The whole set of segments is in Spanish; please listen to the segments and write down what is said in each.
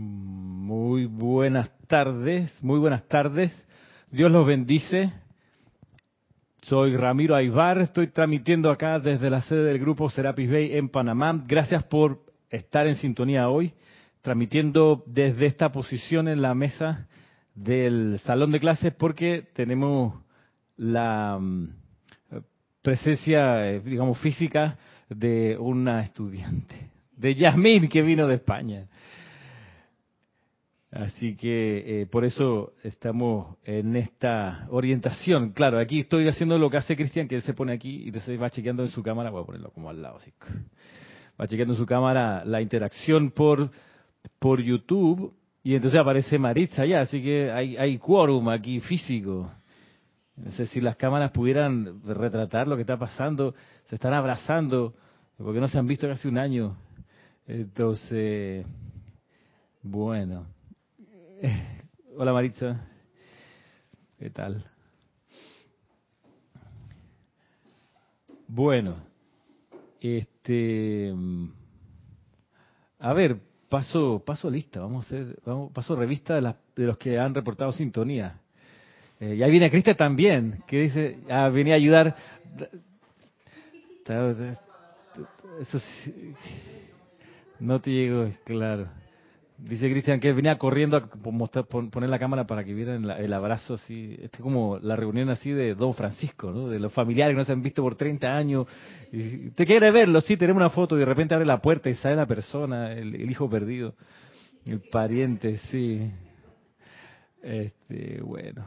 Muy buenas tardes, muy buenas tardes. Dios los bendice. Soy Ramiro Aybar, estoy transmitiendo acá desde la sede del grupo Serapis Bay en Panamá. Gracias por estar en sintonía hoy, transmitiendo desde esta posición en la mesa del salón de clases porque tenemos la mm, presencia, eh, digamos, física de una estudiante, de Yasmín, que vino de España. Así que eh, por eso estamos en esta orientación. Claro, aquí estoy haciendo lo que hace Cristian, que él se pone aquí y entonces va chequeando en su cámara, voy a ponerlo como al lado, así. Va chequeando en su cámara la interacción por, por YouTube y entonces aparece Maritza ya, así que hay, hay quórum aquí físico. No sé si las cámaras pudieran retratar lo que está pasando, se están abrazando, porque no se han visto casi un año. Entonces, bueno. Hola Maritza. ¿Qué tal? Bueno, este, a ver, paso, paso lista, vamos a paso revista de, de los que han reportado sintonía. Eh, y ahí viene Cristian también, que dice, ah, venía a ayudar. Eso no te llegó, claro. Dice Cristian que venía corriendo a poner la cámara para que vieran el abrazo así. Este es como la reunión así de Don Francisco, ¿no? De los familiares que no se han visto por 30 años. Y, ¿Te quiere verlo? Sí, tenemos una foto y de repente abre la puerta y sale la persona, el, hijo perdido, el pariente, sí. Este, bueno.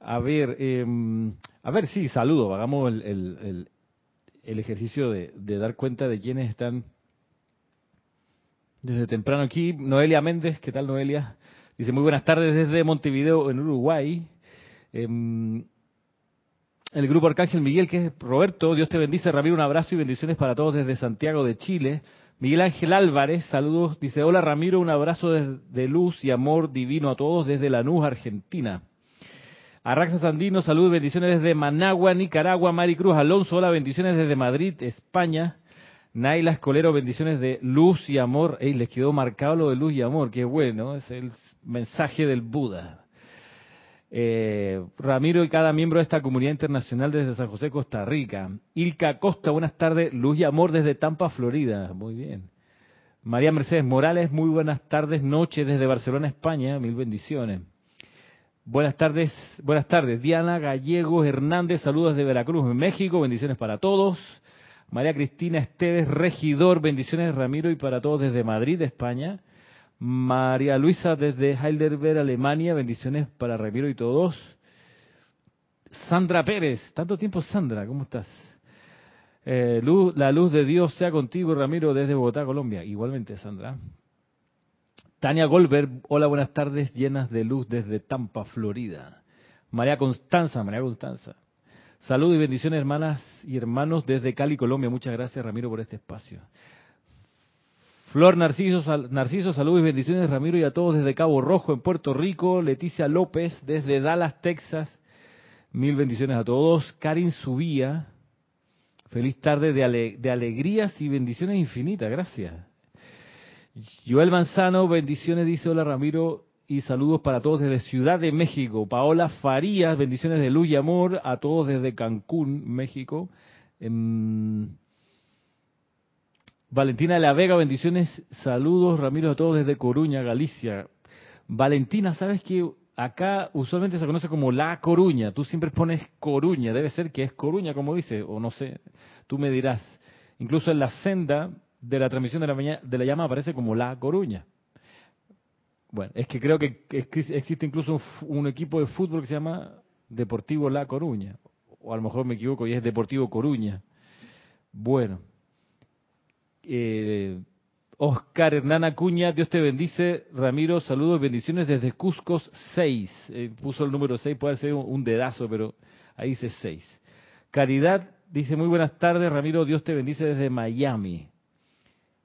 A ver, eh, a ver, sí, saludo. Hagamos el, el, el ejercicio de, de dar cuenta de quiénes están desde temprano aquí. Noelia Méndez, ¿qué tal Noelia? Dice, muy buenas tardes desde Montevideo, en Uruguay. Em, el grupo Arcángel Miguel, que es Roberto, Dios te bendice, Ramiro, un abrazo y bendiciones para todos desde Santiago de Chile. Miguel Ángel Álvarez, saludos, dice, hola Ramiro, un abrazo de, luz y amor divino a todos desde Lanús, Argentina. Arraxa Sandino, saludos y bendiciones desde Managua, Nicaragua. Maricruz Alonso, hola, bendiciones desde Madrid, España. Naila Escolero, bendiciones de luz y amor. Ey, les quedó marcado lo de luz y amor, qué bueno, es el mensaje del Buda. Eh, Ramiro y cada miembro de esta comunidad internacional desde San José, Costa Rica. Ilka Costa, buenas tardes. Luz y amor desde Tampa, Florida. Muy bien. María Mercedes Morales, muy buenas tardes, noche desde Barcelona, España. Mil bendiciones. Buenas tardes, buenas tardes. Diana Gallegos Hernández, saludos de Veracruz, México. Bendiciones para todos. María Cristina Esteves, regidor, bendiciones Ramiro y para todos desde Madrid, España. María Luisa desde Heidelberg, Alemania, bendiciones para Ramiro y todos. Sandra Pérez, tanto tiempo Sandra, ¿cómo estás? Eh, luz, la luz de Dios sea contigo, Ramiro, desde Bogotá, Colombia. Igualmente, Sandra. Tania Goldberg, hola, buenas tardes, llenas de luz desde Tampa, Florida. María Constanza, María Constanza. Salud y bendiciones, hermanas y hermanos, desde Cali, Colombia. Muchas gracias, Ramiro, por este espacio. Flor Narciso, Narciso, salud y bendiciones, Ramiro, y a todos desde Cabo Rojo, en Puerto Rico. Leticia López, desde Dallas, Texas. Mil bendiciones a todos. Karin Subía, feliz tarde de, de alegrías y bendiciones infinitas. Gracias. Joel Manzano, bendiciones, dice hola Ramiro, y saludos para todos desde Ciudad de México. Paola Farías, bendiciones de luz y amor a todos desde Cancún, México. Em, Valentina de la Vega, bendiciones, saludos, Ramiro, a todos desde Coruña, Galicia. Valentina, ¿sabes que acá usualmente se conoce como La Coruña? Tú siempre pones Coruña, debe ser que es Coruña, como dice, o no sé, tú me dirás. Incluso en la senda de la transmisión de la, de la llama aparece como La Coruña. Bueno, es que creo que existe incluso un, equipo de fútbol que se llama Deportivo La Coruña. O a lo mejor me equivoco y es Deportivo Coruña. Bueno. Eh, Oscar Hernán Acuña, Dios te bendice. Ramiro, saludos y bendiciones desde Cusco 6. Eh, puso el número 6, puede ser un, dedazo, pero ahí dice 6. Caridad dice muy buenas tardes, Ramiro, Dios te bendice desde Miami.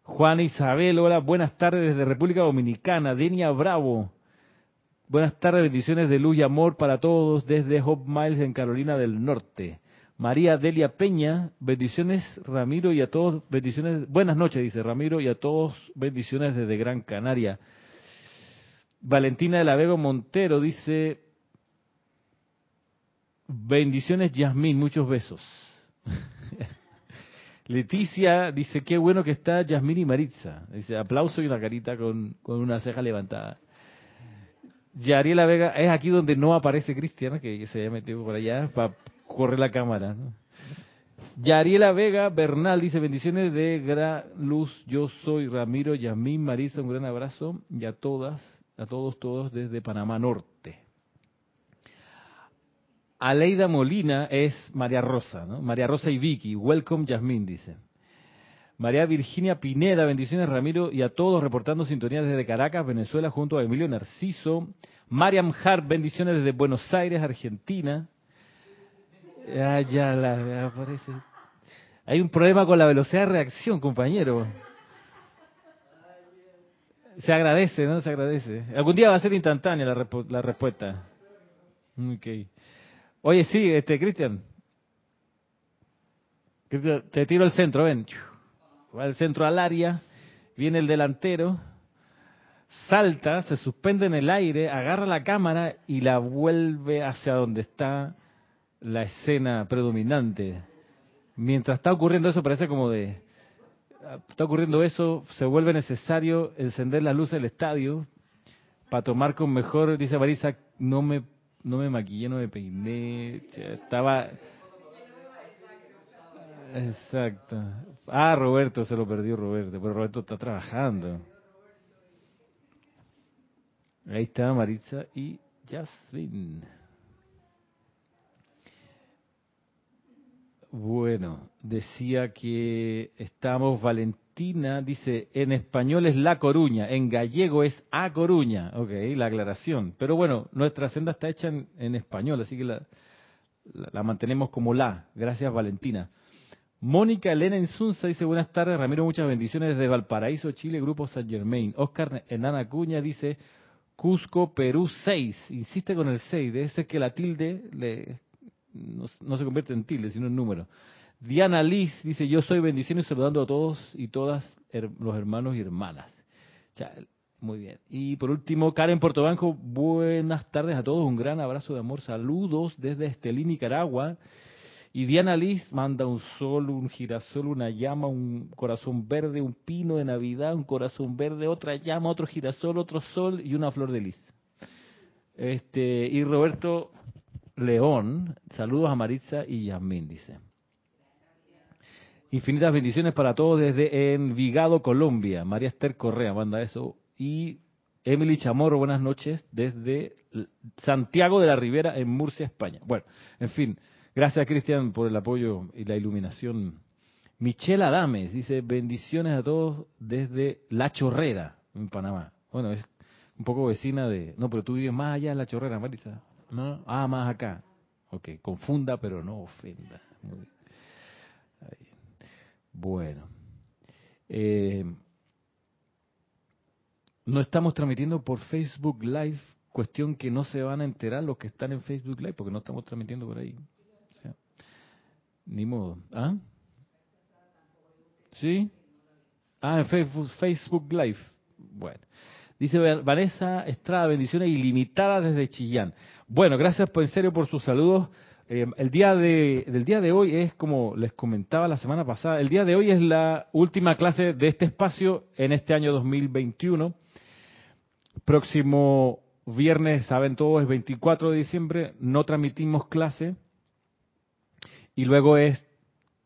Juana Isabel, hola, buenas tardes desde República Dominicana. Denia Bravo, buenas tardes, bendiciones de luz y amor para todos desde Hope Miles en Carolina del Norte. María Delia Peña, bendiciones Ramiro y a todos, bendiciones, buenas noches, dice Ramiro, y a todos bendiciones desde Gran Canaria. Valentina de la Vega Montero dice, bendiciones Yasmín, muchos besos. Leticia dice, qué bueno que está Yasmín y Maritza. Dice, aplauso y una carita con, con una ceja levantada. Yariela Vega, es aquí donde no aparece Cristiana, que se haya metido por allá para correr la cámara. ¿no? Yariela Vega Bernal dice, bendiciones de gran luz, yo soy Ramiro, Yasmín, Marisa, un gran abrazo y a todas, a todos, todos desde Panamá Norte. Aleida Molina es María Rosa, ¿no? María Rosa y Vicky, welcome Yasmín, dice. María Virginia Pineda, bendiciones Ramiro y a todos reportando sintonía desde Caracas, Venezuela, junto a Emilio Narciso. Mariam Hart, bendiciones desde Buenos Aires, Argentina. Ah, ya la aparece. Hay un problema con la velocidad de reacción, compañero. Se agradece, ¿no? Se agradece. Algún día va a ser instantánea la, la respuesta. Okay. Oye, sí, este, Cristian. Te tiro el centro, ven. Va el centro al área, viene el delantero, salta, se suspende en el aire, agarra la cámara y la vuelve hacia donde está la escena predominante. Mientras está ocurriendo eso, parece como de... Está ocurriendo eso, se vuelve necesario encender las luces del estadio para tomar con mejor, dice Marisa, no me, no me maquillé, no me peiné, estaba... Exacto. Ah, Roberto, se lo perdió Roberto, pero Roberto está trabajando. Ahí está Maritza y Jasmine. Bueno, decía que estamos, Valentina dice, en español es La Coruña, en gallego es A Coruña, ok, la aclaración. Pero bueno, nuestra senda está hecha en, español, así que la, la, mantenemos como la. Gracias, Valentina. Mónica Elena Insunza dice, buenas tardes, Ramiro, muchas bendiciones desde Valparaíso, Chile, Grupo San Germain. Oscar Hernán Acuña dice, Cusco, Perú 6, insiste con el 6, debe ser que la tilde le no, se convierte en tilde, sino en número. Diana Liz dice, yo soy bendiciones saludando a todos y todas los hermanos y hermanas. muy bien. Y por último, Karen Portobanco, buenas tardes a todos, un gran abrazo de amor, saludos desde Estelí, Nicaragua. Y Diana Liz manda un sol, un girasol, una llama, un corazón verde, un pino de Navidad, un corazón verde, otra llama, otro girasol, otro sol y una flor de lis. Este, y Roberto León, saludos a Maritza y Yasmín, dice. Infinitas bendiciones para todos desde Envigado, Colombia. María Esther Correa manda eso. Y Emily Chamorro, buenas noches, desde Santiago de la Ribera, en Murcia, España. Bueno, en fin, gracias Cristian por el apoyo y la iluminación. Michelle Adames dice, bendiciones a todos desde La Chorrera, en Panamá. Bueno, es un poco vecina de... No, pero tú vives más allá de La Chorrera, Maritza. ¿no? Ah, más acá. Ok, confunda pero no ofenda. Bueno. Eh, no estamos transmitiendo por Facebook Live, cuestión que no se van a enterar los que están en Facebook Live, porque no estamos transmitiendo por ahí. ni modo. ¿Ah? ¿Sí? Ah, en Facebook, Facebook Live. Bueno. Dice Vanessa Estrada, bendiciones ilimitadas desde Chillán. Bueno, gracias por, en serio por sus saludos. Eh, el día de, del día de hoy es, como les comentaba la semana pasada, el día de hoy es la última clase de este espacio en este año 2021. Próximo viernes, saben todos, es 24 de diciembre, no transmitimos clase. Y luego es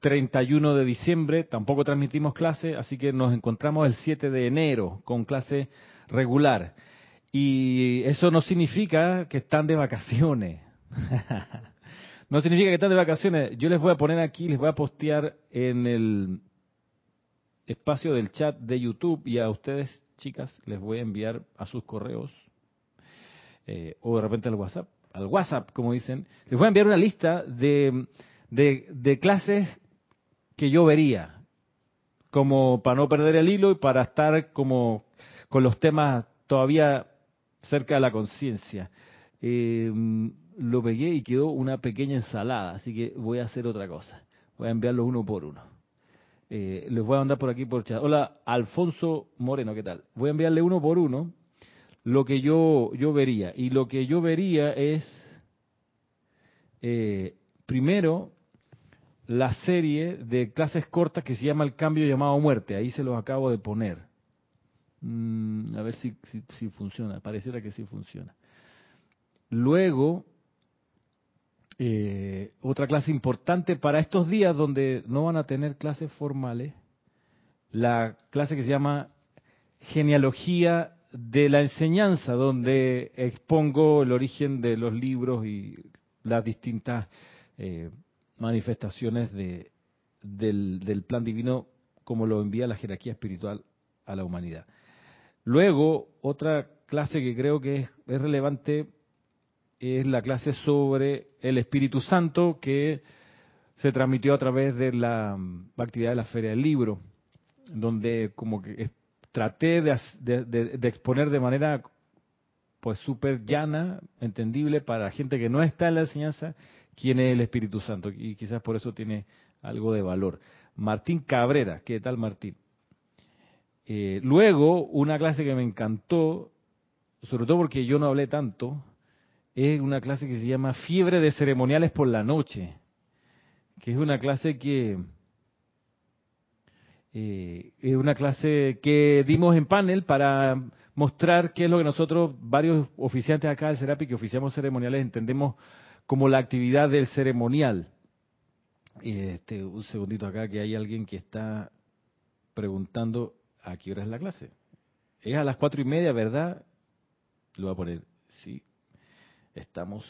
31 de diciembre, tampoco transmitimos clase, así que nos encontramos el 7 de enero con clase regular. Y eso no significa que están de vacaciones. no significa que están de vacaciones. Yo les voy a poner aquí, les voy a postear en el espacio del chat de YouTube y a ustedes, chicas, les voy a enviar a sus correos eh, o de repente al WhatsApp, al WhatsApp, como dicen, les voy a enviar una lista de, de, clases que yo vería, como para no perder el hilo y para estar como con los temas todavía cerca de la conciencia. Eh, lo pegué y quedó una pequeña ensalada, así que voy a hacer otra cosa. Voy a enviarlos uno por uno. Eh, les voy a mandar por aquí por chat. Hola, Alfonso Moreno, ¿qué tal? Voy a enviarle uno por uno lo que yo, yo vería. Y lo que yo vería es, eh, primero, la serie de clases cortas que se llama El cambio llamado muerte. Ahí se los acabo de poner. Mm, a ver si, si, funciona. Pareciera que sí funciona. Luego, eh, otra clase importante para estos días donde no van a tener clases formales, la clase que se llama Genealogía de la Enseñanza, donde expongo el origen de los libros y las distintas eh, manifestaciones de, del, plan divino como lo envía la jerarquía espiritual a la humanidad. Luego, otra clase que creo que es, es relevante es la clase sobre el Espíritu Santo que se transmitió a través de la actividad de la Feria del Libro, donde como que traté de, exponer de manera pues súper llana, entendible para la gente que no está en la enseñanza, quién es el Espíritu Santo. Y quizás por eso tiene algo de valor. Martín Cabrera, ¿qué tal Martín? Eh, luego, una clase que me encantó, sobre todo porque yo no hablé tanto, es una clase que se llama Fiebre de Ceremoniales por la Noche, que es una clase que eh, es una clase que dimos en panel para mostrar qué es lo que nosotros, varios oficiantes acá del Serapi que oficiamos ceremoniales, entendemos como la actividad del ceremonial. Este, un segundito acá que hay alguien que está preguntando a qué hora es la clase. Es a las cuatro y media, ¿verdad? Lo voy a poner, estamos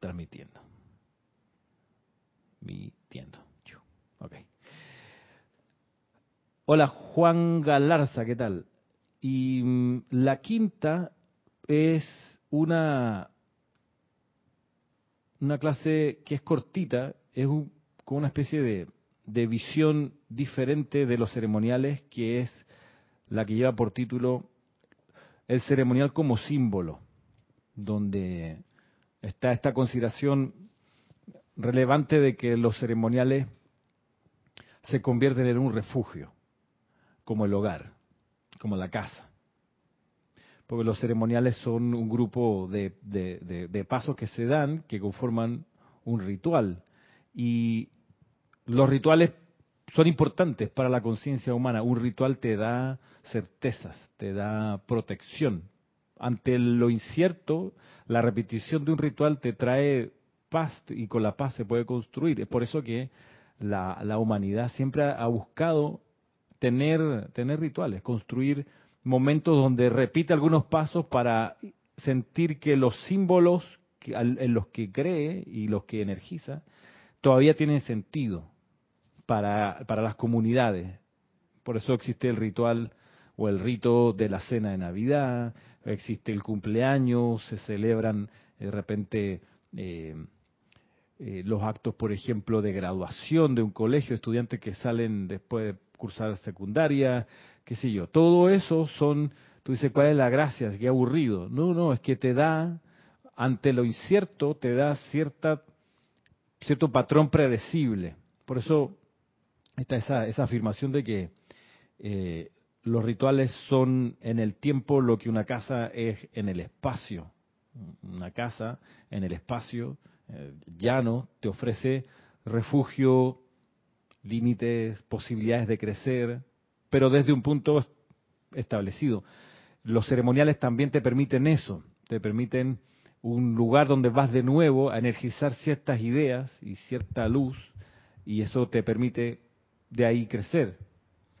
transmitiendo. Mitiendo. Ok. Hola Juan Galarza, ¿qué tal? Y mm, la quinta es una, una clase que es cortita, es como una especie de, de visión diferente de los ceremoniales, que es la que lleva por título El ceremonial como símbolo, donde está esta consideración relevante de que los ceremoniales se convierten en un refugio como el hogar, como la casa. Porque los ceremoniales son un grupo de, pasos que se dan, que conforman un ritual. Y los rituales son importantes para la conciencia humana. Un ritual te da certezas, te da protección. Ante lo incierto, la repetición de un ritual te trae paz y con la paz se puede construir. Es por eso que la, humanidad siempre ha buscado tener, tener rituales, construir momentos donde repite algunos pasos para sentir que los símbolos en los que cree y los que energiza todavía tienen sentido para las comunidades. Por eso existe el ritual o el rito de la cena de Navidad, existe el cumpleaños, se celebran de repente eh, eh, los actos, por ejemplo, de graduación de un colegio, estudiantes que salen después de cursar secundaria, qué sé yo. Todo eso son, tú dices, ¿cuál es la gracia? Es que aburrido. No, no, es que te da, ante lo incierto, te da cierta, cierto patrón predecible. Por eso está esa, esa afirmación de que eh, los rituales son en el tiempo lo que una casa es en el espacio. Una casa en el espacio eh, llano te ofrece refugio, límites, posibilidades de crecer, pero desde un punto establecido. Los ceremoniales también te permiten eso, te permiten un lugar donde vas de nuevo a energizar ciertas ideas y cierta luz, y eso te permite de ahí crecer.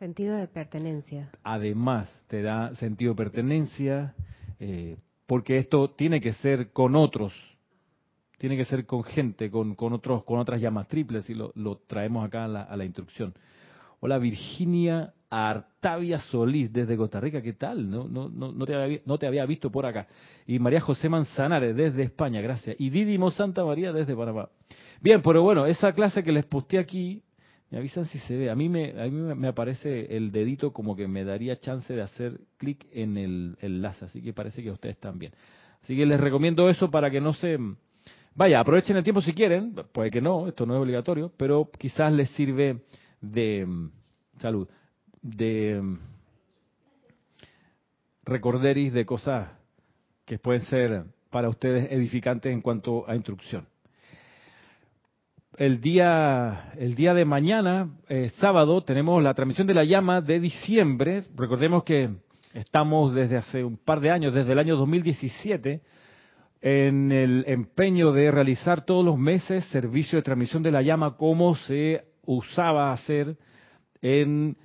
Sentido de pertenencia. Además, te da sentido de pertenencia, eh, porque esto tiene que ser con otros, tiene que ser con gente, con, con, otros, con otras llamas triples, y lo, traemos acá a la, instrucción. Hola Virginia Artavia Solís desde Costa Rica, ¿qué tal? No, no, no, no, te había, no te había visto por acá. Y María José Manzanares desde España, gracias. Y Didimo Santa María desde Panamá. Bien, pero bueno, esa clase que les posté aquí, me avisan si se ve. A mí me, a mí me aparece el dedito como que me daría chance de hacer clic en el enlace, así que parece que ustedes también. Así que les recomiendo eso para que no se Vaya, aprovechen el tiempo si quieren, puede que no, esto no es obligatorio, pero quizás les sirve de mm, salud, de mm, recorderis de cosas que pueden ser para ustedes edificantes en cuanto a instrucción. El día, el día de mañana, eh, sábado, tenemos la transmisión de la llama de diciembre. Recordemos que estamos desde hace un par de años, desde el año 2017, en el empeño de realizar todos los meses servicio de transmisión de la llama como se usaba hacer en,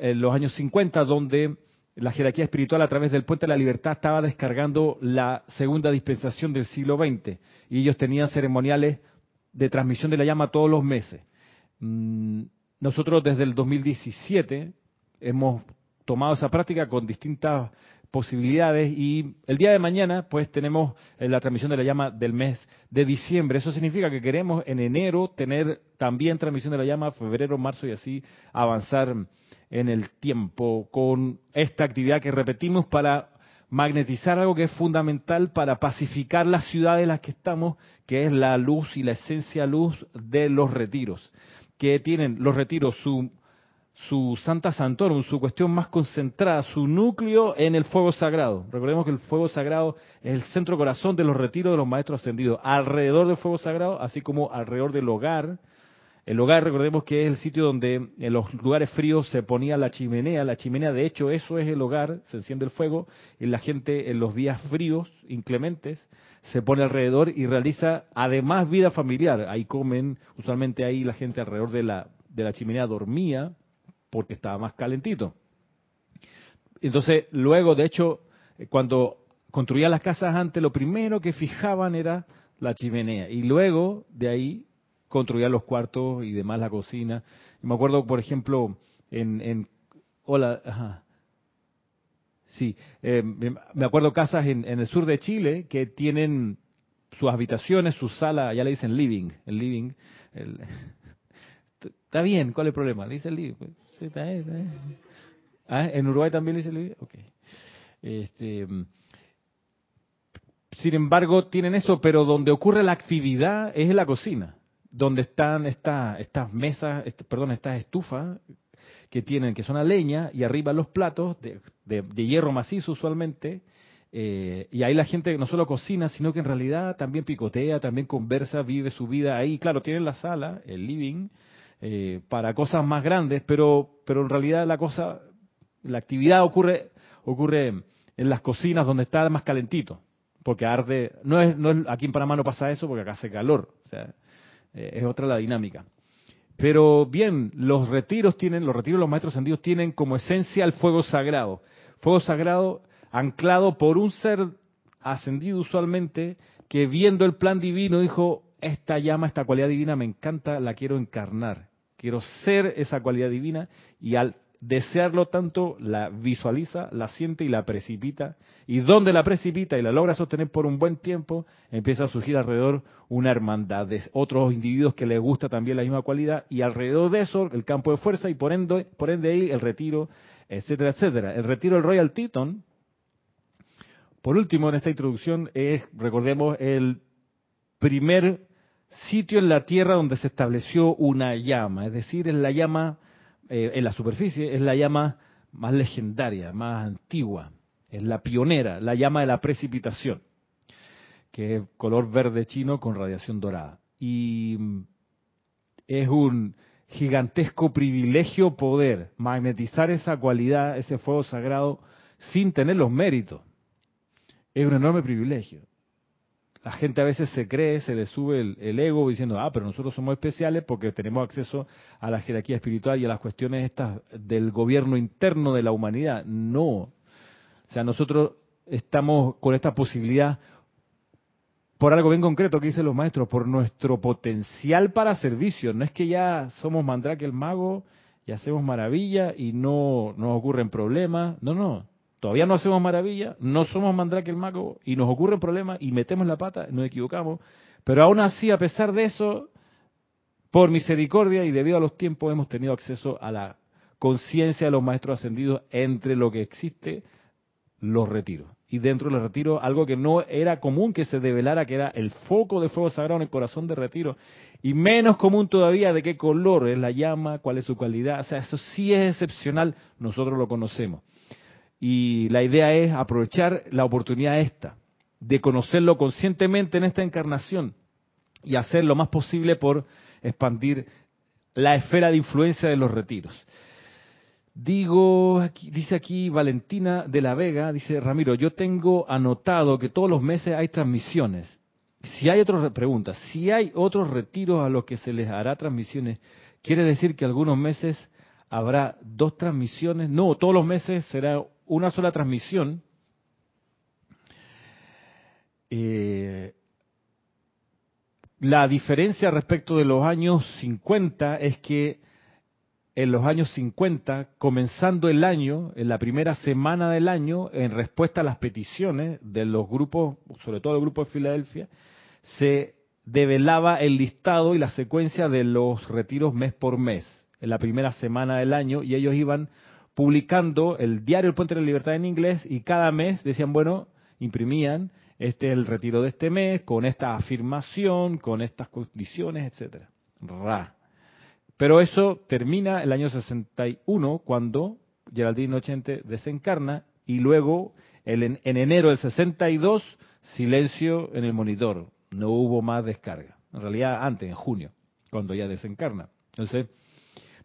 los años 50, donde la jerarquía espiritual a través del puente de la libertad estaba descargando la segunda dispensación del siglo XX y ellos tenían ceremoniales de transmisión de la llama todos los meses. Mm, nosotros desde el 2017 hemos tomado esa práctica con distintas posibilidades y el día de mañana pues tenemos eh, la transmisión de la llama del mes de diciembre. Eso significa que queremos en enero tener también transmisión de la llama, febrero, marzo y así avanzar en el tiempo con esta actividad que repetimos para magnetizar algo que es fundamental para pacificar las ciudades en las que estamos, que es la luz y la esencia luz de los retiros, que tienen los retiros su su Santa Santorum, su cuestión más concentrada, su núcleo en el fuego sagrado. Recordemos que el fuego sagrado es el centro corazón de los retiros de los maestros ascendidos. Alrededor del fuego sagrado, así como alrededor del hogar. El hogar, recordemos que es el sitio donde en los lugares fríos se ponía la chimenea. La chimenea, de hecho, eso es el hogar, se enciende el fuego y la gente en los días fríos, inclementes, se pone alrededor y realiza además vida familiar. Ahí comen, usualmente ahí la gente alrededor de la, de la chimenea dormía, porque estaba más calentito. Entonces, luego, de hecho, eh, cuando construían las casas antes, lo primero que fijaban era la chimenea. Y luego, de ahí, construían los cuartos y demás la cocina. me acuerdo, por ejemplo, en... en hola, ajá. Sí, eh, me acuerdo casas en, en, el sur de Chile que tienen sus habitaciones, su sala, ya le dicen living, el living. Está bien, ¿cuál es el problema? Le dicen living. Pues. Ah, ¿En Uruguay también dice el Ok. Este, sin embargo, tienen eso, pero donde ocurre la actividad es en la cocina, donde están esta, estas mesas, perdón, estas estufas que tienen, que son a leña, y arriba los platos de, hierro macizo usualmente, eh, y ahí la gente no solo cocina, sino que en realidad también picotea, también conversa, vive su vida ahí. Claro, tienen la sala, el living, eh, para cosas más grandes, pero, pero en realidad la cosa, la actividad ocurre, ocurre en las cocinas donde está más calentito, porque arde, no es, no es, aquí en Panamá no pasa eso porque acá hace calor, o sea, es otra la dinámica. Pero bien, los retiros tienen, los retiros de los maestros ascendidos tienen como esencia el fuego sagrado. Fuego sagrado anclado por un ser ascendido usualmente que viendo el plan divino dijo, esta llama, esta cualidad divina me encanta, la quiero encarnar quiero ser esa cualidad divina y al desearlo tanto la visualiza, la siente y la precipita. Y donde la precipita y la logra sostener por un buen tiempo, empieza a surgir alrededor una hermandad de otros individuos que les gusta también la misma cualidad y alrededor de eso el campo de fuerza y por ende, por ende ahí el retiro, etcétera, etcétera. El retiro del Royal Teton, por último en esta introducción, es, recordemos, el primer sitio en la tierra donde se estableció una llama, es decir, es la llama eh, en la superficie, es la llama más legendaria, más antigua, es la pionera, la llama de la precipitación, que es color verde chino con radiación dorada. Y mm, es un gigantesco privilegio poder magnetizar esa cualidad, ese fuego sagrado, sin tener los méritos. Es un enorme privilegio la gente a veces se cree, se le sube el, ego diciendo, ah, pero nosotros somos especiales porque tenemos acceso a la jerarquía espiritual y a las cuestiones estas del gobierno interno de la humanidad. No. O sea, nosotros estamos con esta posibilidad por algo bien concreto que dicen los maestros, por nuestro potencial para servicio. No es que ya somos Mandrake el mago y hacemos maravilla y no nos ocurren problemas. No, no. Todavía no hacemos maravilla, no somos Mandrake el mago y nos ocurren problemas y metemos la pata, nos equivocamos. Pero aún así, a pesar de eso, por misericordia y debido a los tiempos, hemos tenido acceso a la conciencia de los maestros ascendidos entre lo que existe, los retiros. Y dentro de los retiros, algo que no era común que se develara, que era el foco de fuego sagrado en el corazón de retiro. Y menos común todavía de qué color es la llama, cuál es su cualidad. O sea, eso sí es excepcional, nosotros lo conocemos. Y la idea es aprovechar la oportunidad esta, de conocerlo conscientemente en esta encarnación y hacer lo más posible por expandir la esfera de influencia de los retiros. Digo, aquí, dice aquí Valentina de la Vega, dice Ramiro, yo tengo anotado que todos los meses hay transmisiones. Si hay otras preguntas, si hay otros retiros a los que se les hará transmisiones, quiere decir que algunos meses habrá dos transmisiones. No, todos los meses será una sola transmisión. Eh, la diferencia respecto de los años 50 es que en los años 50, comenzando el año, en la primera semana del año, en respuesta a las peticiones de los grupos, sobre todo el grupo de Filadelfia, se develaba el listado y la secuencia de los retiros mes por mes, en la primera semana del año, y ellos iban publicando el diario El Puente de la Libertad en inglés y cada mes decían, bueno, imprimían, este es el retiro de este mes, con esta afirmación, con estas condiciones, etcétera. Ra. Pero eso termina el año 61 cuando Geraldine Ochente desencarna y luego en enero del 62 silencio en el monitor, no hubo más descarga. En realidad antes, en junio, cuando ya desencarna. Entonces,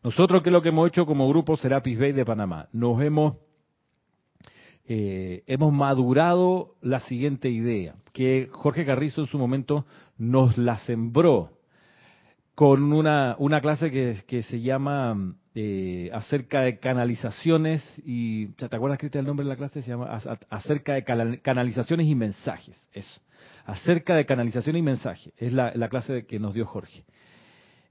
nosotros qué es lo que hemos hecho como grupo Serapis Bay de Panamá, nos hemos eh, hemos madurado la siguiente idea, que Jorge Carrizo en su momento nos la sembró con una, una clase que, se llama eh, acerca de canalizaciones y, ¿te acuerdas, Cristian, el nombre de la clase? Se llama acerca de canalizaciones y mensajes, eso. Acerca de canalizaciones y mensajes, es la, la clase que nos dio Jorge.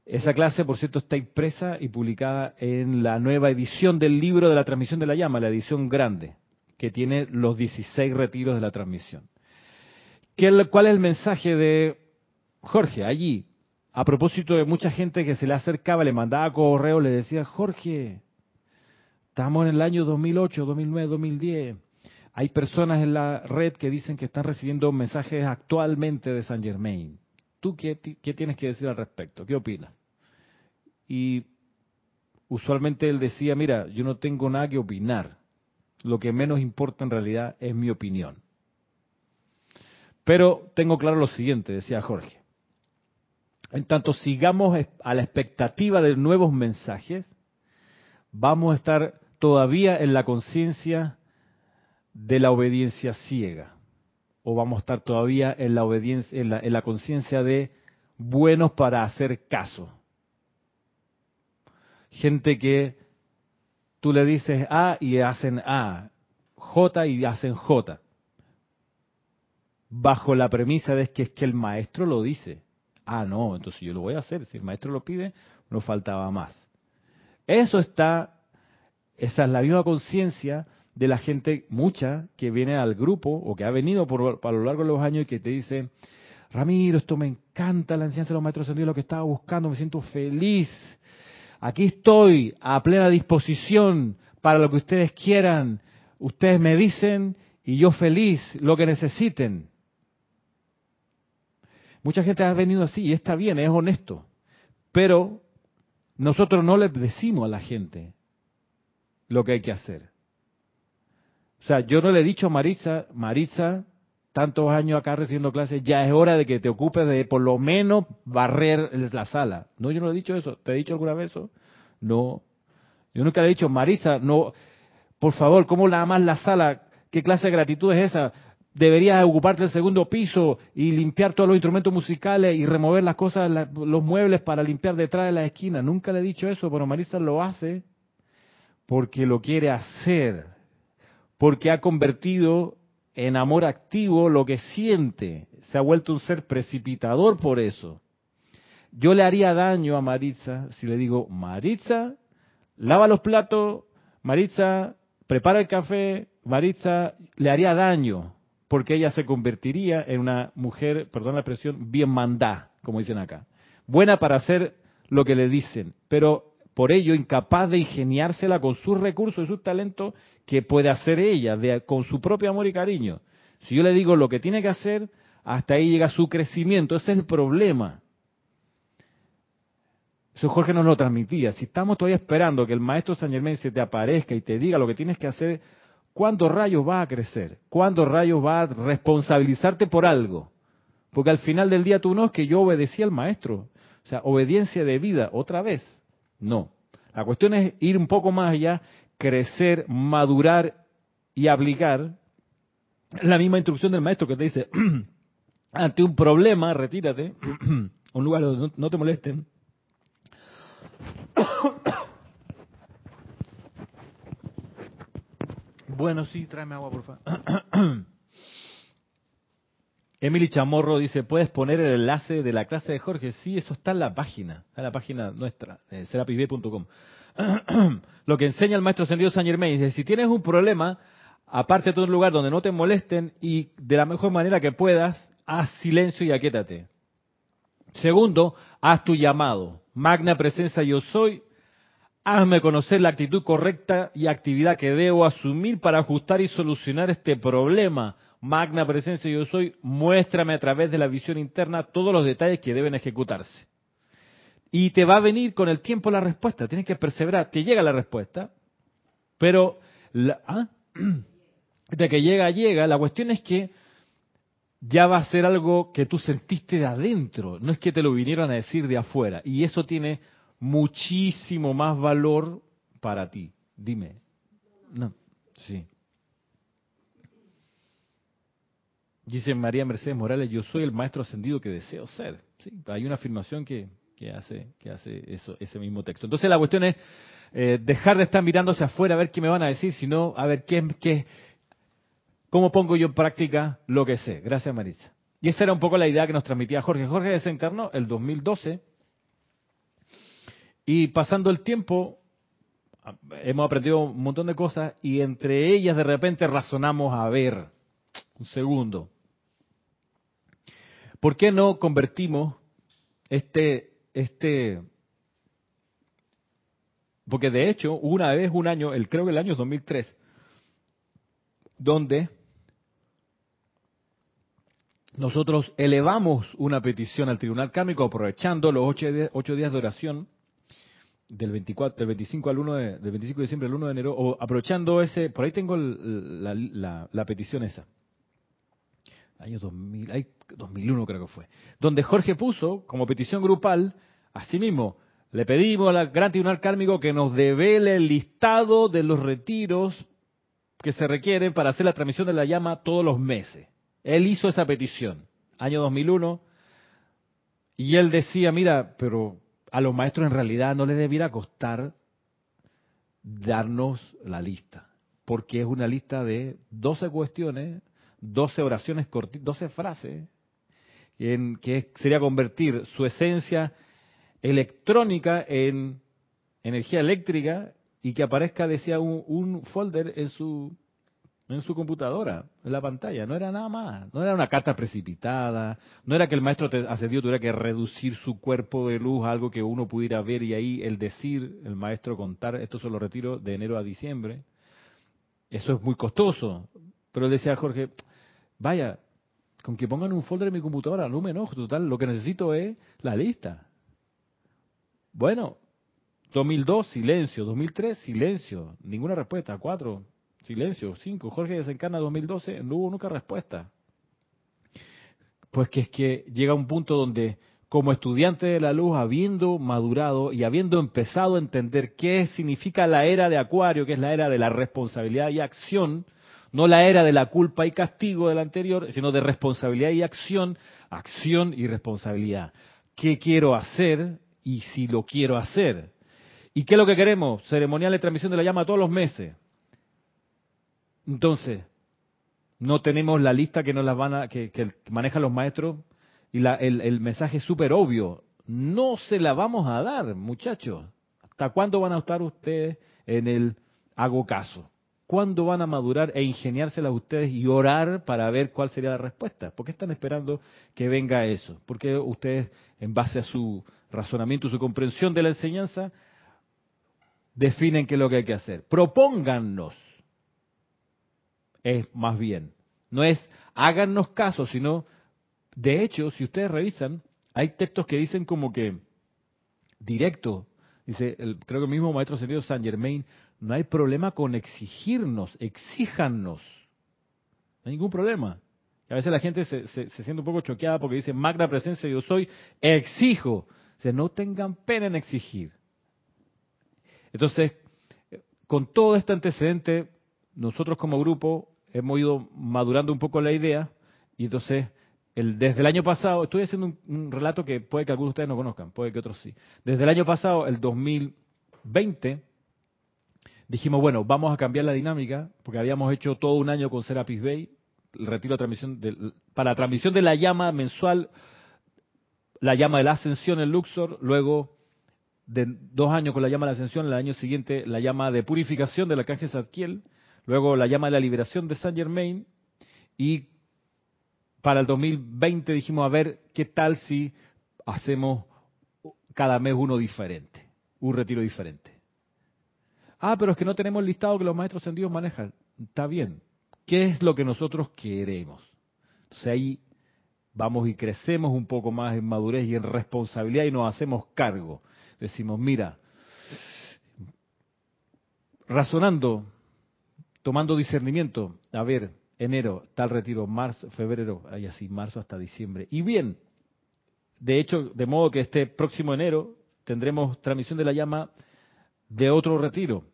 Esa clase, por cierto, está impresa y publicada en la nueva edición del libro de la transmisión de la llama, la edición grande, que tiene los 16 retiros de la transmisión. ¿Cuál es el mensaje de Jorge allí? a propósito de mucha gente que se le acercaba, le mandaba correo, le decía, Jorge, estamos en el año 2008, 2009, 2010. Hay personas en la red que dicen que están recibiendo mensajes actualmente de San Germain. ¿Tú qué, qué tienes que decir al respecto? ¿Qué opinas? Y usualmente él decía, mira, yo no tengo nada que opinar. Lo que menos importa en realidad es mi opinión. Pero tengo claro lo siguiente, decía Jorge. En tanto sigamos a la expectativa de nuevos mensajes, vamos a estar todavía en la conciencia de la obediencia ciega. O vamos a estar todavía en la la conciencia de buenos para hacer caso. Gente que tú le dices A y hacen A, J y hacen J. Bajo la premisa de que es que el maestro lo dice. Ah, no, entonces yo lo voy a hacer. Si el maestro lo pide, no faltaba más. Eso está, esa es la misma conciencia de la gente, mucha, que viene al grupo o que ha venido por, a lo largo de los años y que te dice, Ramiro, esto me encanta, la enseñanza de los maestros ascendidos, lo que estaba buscando, me siento feliz. Aquí estoy a plena disposición para lo que ustedes quieran. Ustedes me dicen y yo feliz, lo que necesiten. Mucha gente ha venido así y está bien, es honesto. Pero nosotros no le decimos a la gente lo que hay que hacer. O sea, yo no le he dicho a Maritza, Maritza, tantos años acá recibiendo clases, ya es hora de que te ocupes de por lo menos barrer la sala. No, yo no he dicho eso. ¿Te he dicho alguna vez eso? No. Yo nunca le he dicho, Marisa, no, por favor, ¿cómo nada más la sala? ¿Qué clase de gratitud es esa? deberías ocuparte del segundo piso y limpiar todos los instrumentos musicales y remover las cosas, los muebles para limpiar detrás de la esquina. Nunca le he dicho eso, pero Marisa lo hace porque lo quiere hacer, porque ha convertido en amor activo lo que siente, se ha vuelto un ser precipitador por eso. Yo le haría daño a Maritza si le digo, Maritza, lava los platos, Maritza, prepara el café, Maritza, le haría daño porque ella se convertiría en una mujer, perdón la expresión, bien mandada, como dicen acá. Buena para hacer lo que le dicen, pero por ello incapaz de ingeniársela con sus recursos y sus talentos que puede hacer ella, con su propio amor y cariño. Si yo le digo lo que tiene que hacer, hasta ahí llega su crecimiento. Ese es el problema. Eso Jorge nos lo transmitía. Si estamos todavía esperando que el maestro San Germán se te aparezca y te diga lo que tienes que hacer, ¿cuándo rayos vas a crecer? ¿Cuándo rayos vas a responsabilizarte por algo? Porque al final del día tú no es que yo obedecí al maestro. O sea, obediencia de vida, otra vez. No. La cuestión es ir un poco más allá, crecer, madurar y aplicar la misma instrucción del maestro que te dice, ante un problema, retírate, un lugar donde no te molesten. Bueno, sí, tráeme agua, por favor. Emily Chamorro dice, ¿puedes poner el enlace de la clase de Jorge? Sí, eso está en la página, en la página nuestra, eh, serapisb.com. Lo que enseña el maestro ascendido San Germain dice, si tienes un problema, aparte de un lugar donde no te molesten y de la mejor manera que puedas, haz silencio y aquétate. Segundo, haz tu llamado. Magna presencia yo soy, Hazme conocer la actitud correcta y actividad que debo asumir para ajustar y solucionar este problema. Magna presencia yo soy, muéstrame a través de la visión interna todos los detalles que deben ejecutarse. Y te va a venir con el tiempo la respuesta, tienes que perseverar, te llega la respuesta, pero ¿ah? de que llega, llega, la cuestión es que ya va a ser algo que tú sentiste de adentro, no es que te lo vinieran a decir de afuera, y eso tiene muchísimo más valor para ti. Dime. No, sí. Dice María Mercedes Morales, yo soy el maestro ascendido que deseo ser. Sí, hay una afirmación que, hace, eso, ese mismo texto. Entonces la cuestión es eh, dejar de estar mirándose afuera a ver qué me van a decir, sino a ver qué, qué, cómo pongo yo en práctica lo que sé. Gracias Marisa. Y esa era un poco la idea que nos transmitía Jorge. Jorge desencarnó el 2012 y pasando el tiempo, hemos aprendido un montón de cosas y entre ellas de repente razonamos a ver, un segundo, ¿por qué no convertimos este, este, porque de hecho una vez, un año, el, creo que el año 2003, donde nosotros elevamos una petición al tribunal kármico aprovechando los ocho, ocho días de oración del 24, del 25 al 1 de, del 25 de diciembre al 1 de enero, o aprovechando ese, por ahí tengo la, la, la, petición esa, año 2000, ay, 2001 creo que fue, donde Jorge puso como petición grupal, así mismo, le pedimos al Gran Tribunal Kármico que nos devele el listado de los retiros que se requieren para hacer la transmisión de la llama todos los meses. Él hizo esa petición, año 2001, y él decía, mira, pero a los maestros en realidad no les debiera costar darnos la lista, porque es una lista de 12 cuestiones, 12 oraciones cortitas, 12 frases, en que sería convertir su esencia electrónica en energía eléctrica y que aparezca, decía, un, un folder en su en su computadora, en la pantalla. No era nada más. No era una carta precipitada. No era que el maestro ascendido tuviera que reducir su cuerpo de luz a algo que uno pudiera ver y ahí el decir, el maestro contar, estos son los retiros de enero a diciembre. Eso es muy costoso. Pero decía Jorge, vaya, con que pongan un folder en mi computadora, no me enojo, total, lo que necesito es la lista. Bueno, 2002, silencio. 2003, silencio. Ninguna respuesta. Cuatro, Silencio. Cinco. Jorge desencarna 2012. No hubo nunca respuesta. Pues que es que llega un punto donde, como estudiante de la luz, habiendo madurado y habiendo empezado a entender qué significa la era de Acuario, que es la era de la responsabilidad y acción, no la era de la culpa y castigo de la anterior, sino de responsabilidad y acción, acción y responsabilidad. ¿Qué quiero hacer y si lo quiero hacer? ¿Y qué es lo que queremos? Ceremonial de transmisión de la llama todos los meses. Entonces, no tenemos la lista que nos la van a, que, manejan los maestros y la, el, el mensaje es súper obvio. No se la vamos a dar, muchachos. ¿Hasta cuándo van a estar ustedes en el hago caso? ¿Cuándo van a madurar e ingeniárselas ustedes y orar para ver cuál sería la respuesta? ¿Por qué están esperando que venga eso? Porque ustedes, en base a su razonamiento, su comprensión de la enseñanza, definen qué es lo que hay que hacer? Propóngannos es más bien. No es háganos caso, sino, de hecho, si ustedes revisan, hay textos que dicen como que directo, dice, el, creo que el mismo maestro sentido San Germain, no hay problema con exigirnos, exíjanos. No hay ningún problema. a veces la gente se, se, siente un poco choqueada porque dice, magna presencia yo soy, exijo. O no tengan pena en exigir. Entonces, con todo este antecedente, nosotros como grupo hemos ido madurando un poco la idea y entonces el, desde el año pasado, estoy haciendo un, relato que puede que algunos de ustedes no conozcan, puede que otros sí. Desde el año pasado, el 2020, dijimos, bueno, vamos a cambiar la dinámica, porque habíamos hecho todo un año con Serapis Bay, el retiro de transmisión para la transmisión de la llama mensual, la llama de la ascensión en Luxor, luego de dos años con la llama de la ascensión, el año siguiente la llama de purificación del arcángel Zadkiel, luego la llama de la liberación de Saint Germain, y para el 2020 dijimos, a ver, ¿qué tal si hacemos cada mes uno diferente, un retiro diferente? Ah, pero es que no tenemos listado que los maestros sentidos manejan. Está bien. ¿Qué es lo que nosotros queremos? Entonces ahí vamos y crecemos un poco más en madurez y en responsabilidad y nos hacemos cargo. Decimos, mira, razonando, tomando discernimiento, a ver, enero, tal retiro, marzo, febrero, ahí así, marzo hasta diciembre. Y bien, de hecho, de modo que este próximo enero tendremos transmisión de la llama de otro retiro.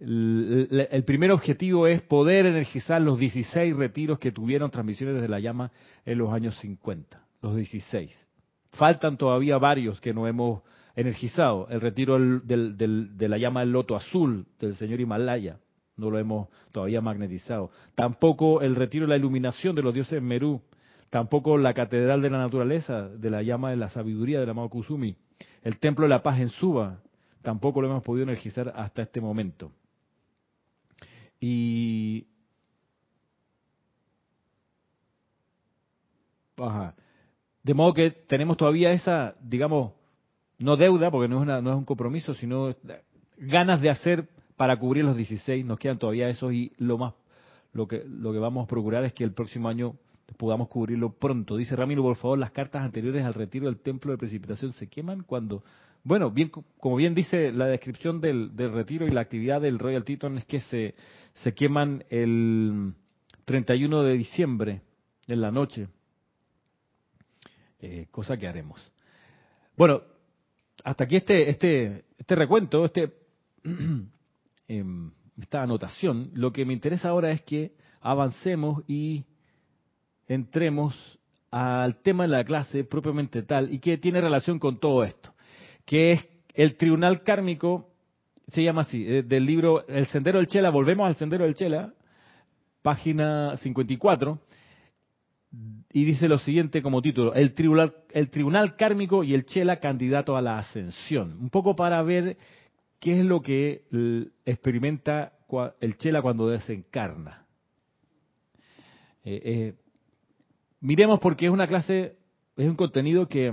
El, primer objetivo es poder energizar los 16 retiros que tuvieron transmisiones desde la llama en los años 50, los 16. Faltan todavía varios que no hemos energizado. El retiro de la llama del loto azul del señor Himalaya, no lo hemos todavía magnetizado. Tampoco el retiro de la iluminación de los dioses Merú. Tampoco la catedral de la naturaleza de la llama de la sabiduría del amado Kusumi. El templo de la paz en Suba, tampoco lo hemos podido energizar hasta este momento. Y De modo que tenemos todavía esa, digamos, no deuda, porque no es, una, no es un compromiso, sino ganas de hacer para cubrir los 16. Nos quedan todavía esos y lo más, lo que, lo que vamos a procurar es que el próximo año podamos cubrirlo pronto. Dice Ramiro, por favor, las cartas anteriores al retiro del templo de precipitación se queman cuando bueno, bien, como bien dice la descripción del, retiro y la actividad del Royal Teton es que se, se queman el 31 de diciembre en la noche, eh, cosa que haremos. Bueno, hasta aquí este, este, este recuento, este, em, esta anotación. Lo que me interesa ahora es que avancemos y entremos al tema de la clase propiamente tal y que tiene relación con todo esto que es el tribunal kármico, se llama así, eh, del libro El Sendero del Chela, volvemos al Sendero del Chela, página 54, y dice lo siguiente como título, el tribunal, el tribunal kármico y el Chela candidato a la ascensión. Un poco para ver qué es lo que experimenta el Chela cuando desencarna. Eh, eh, miremos porque es una clase, es un contenido que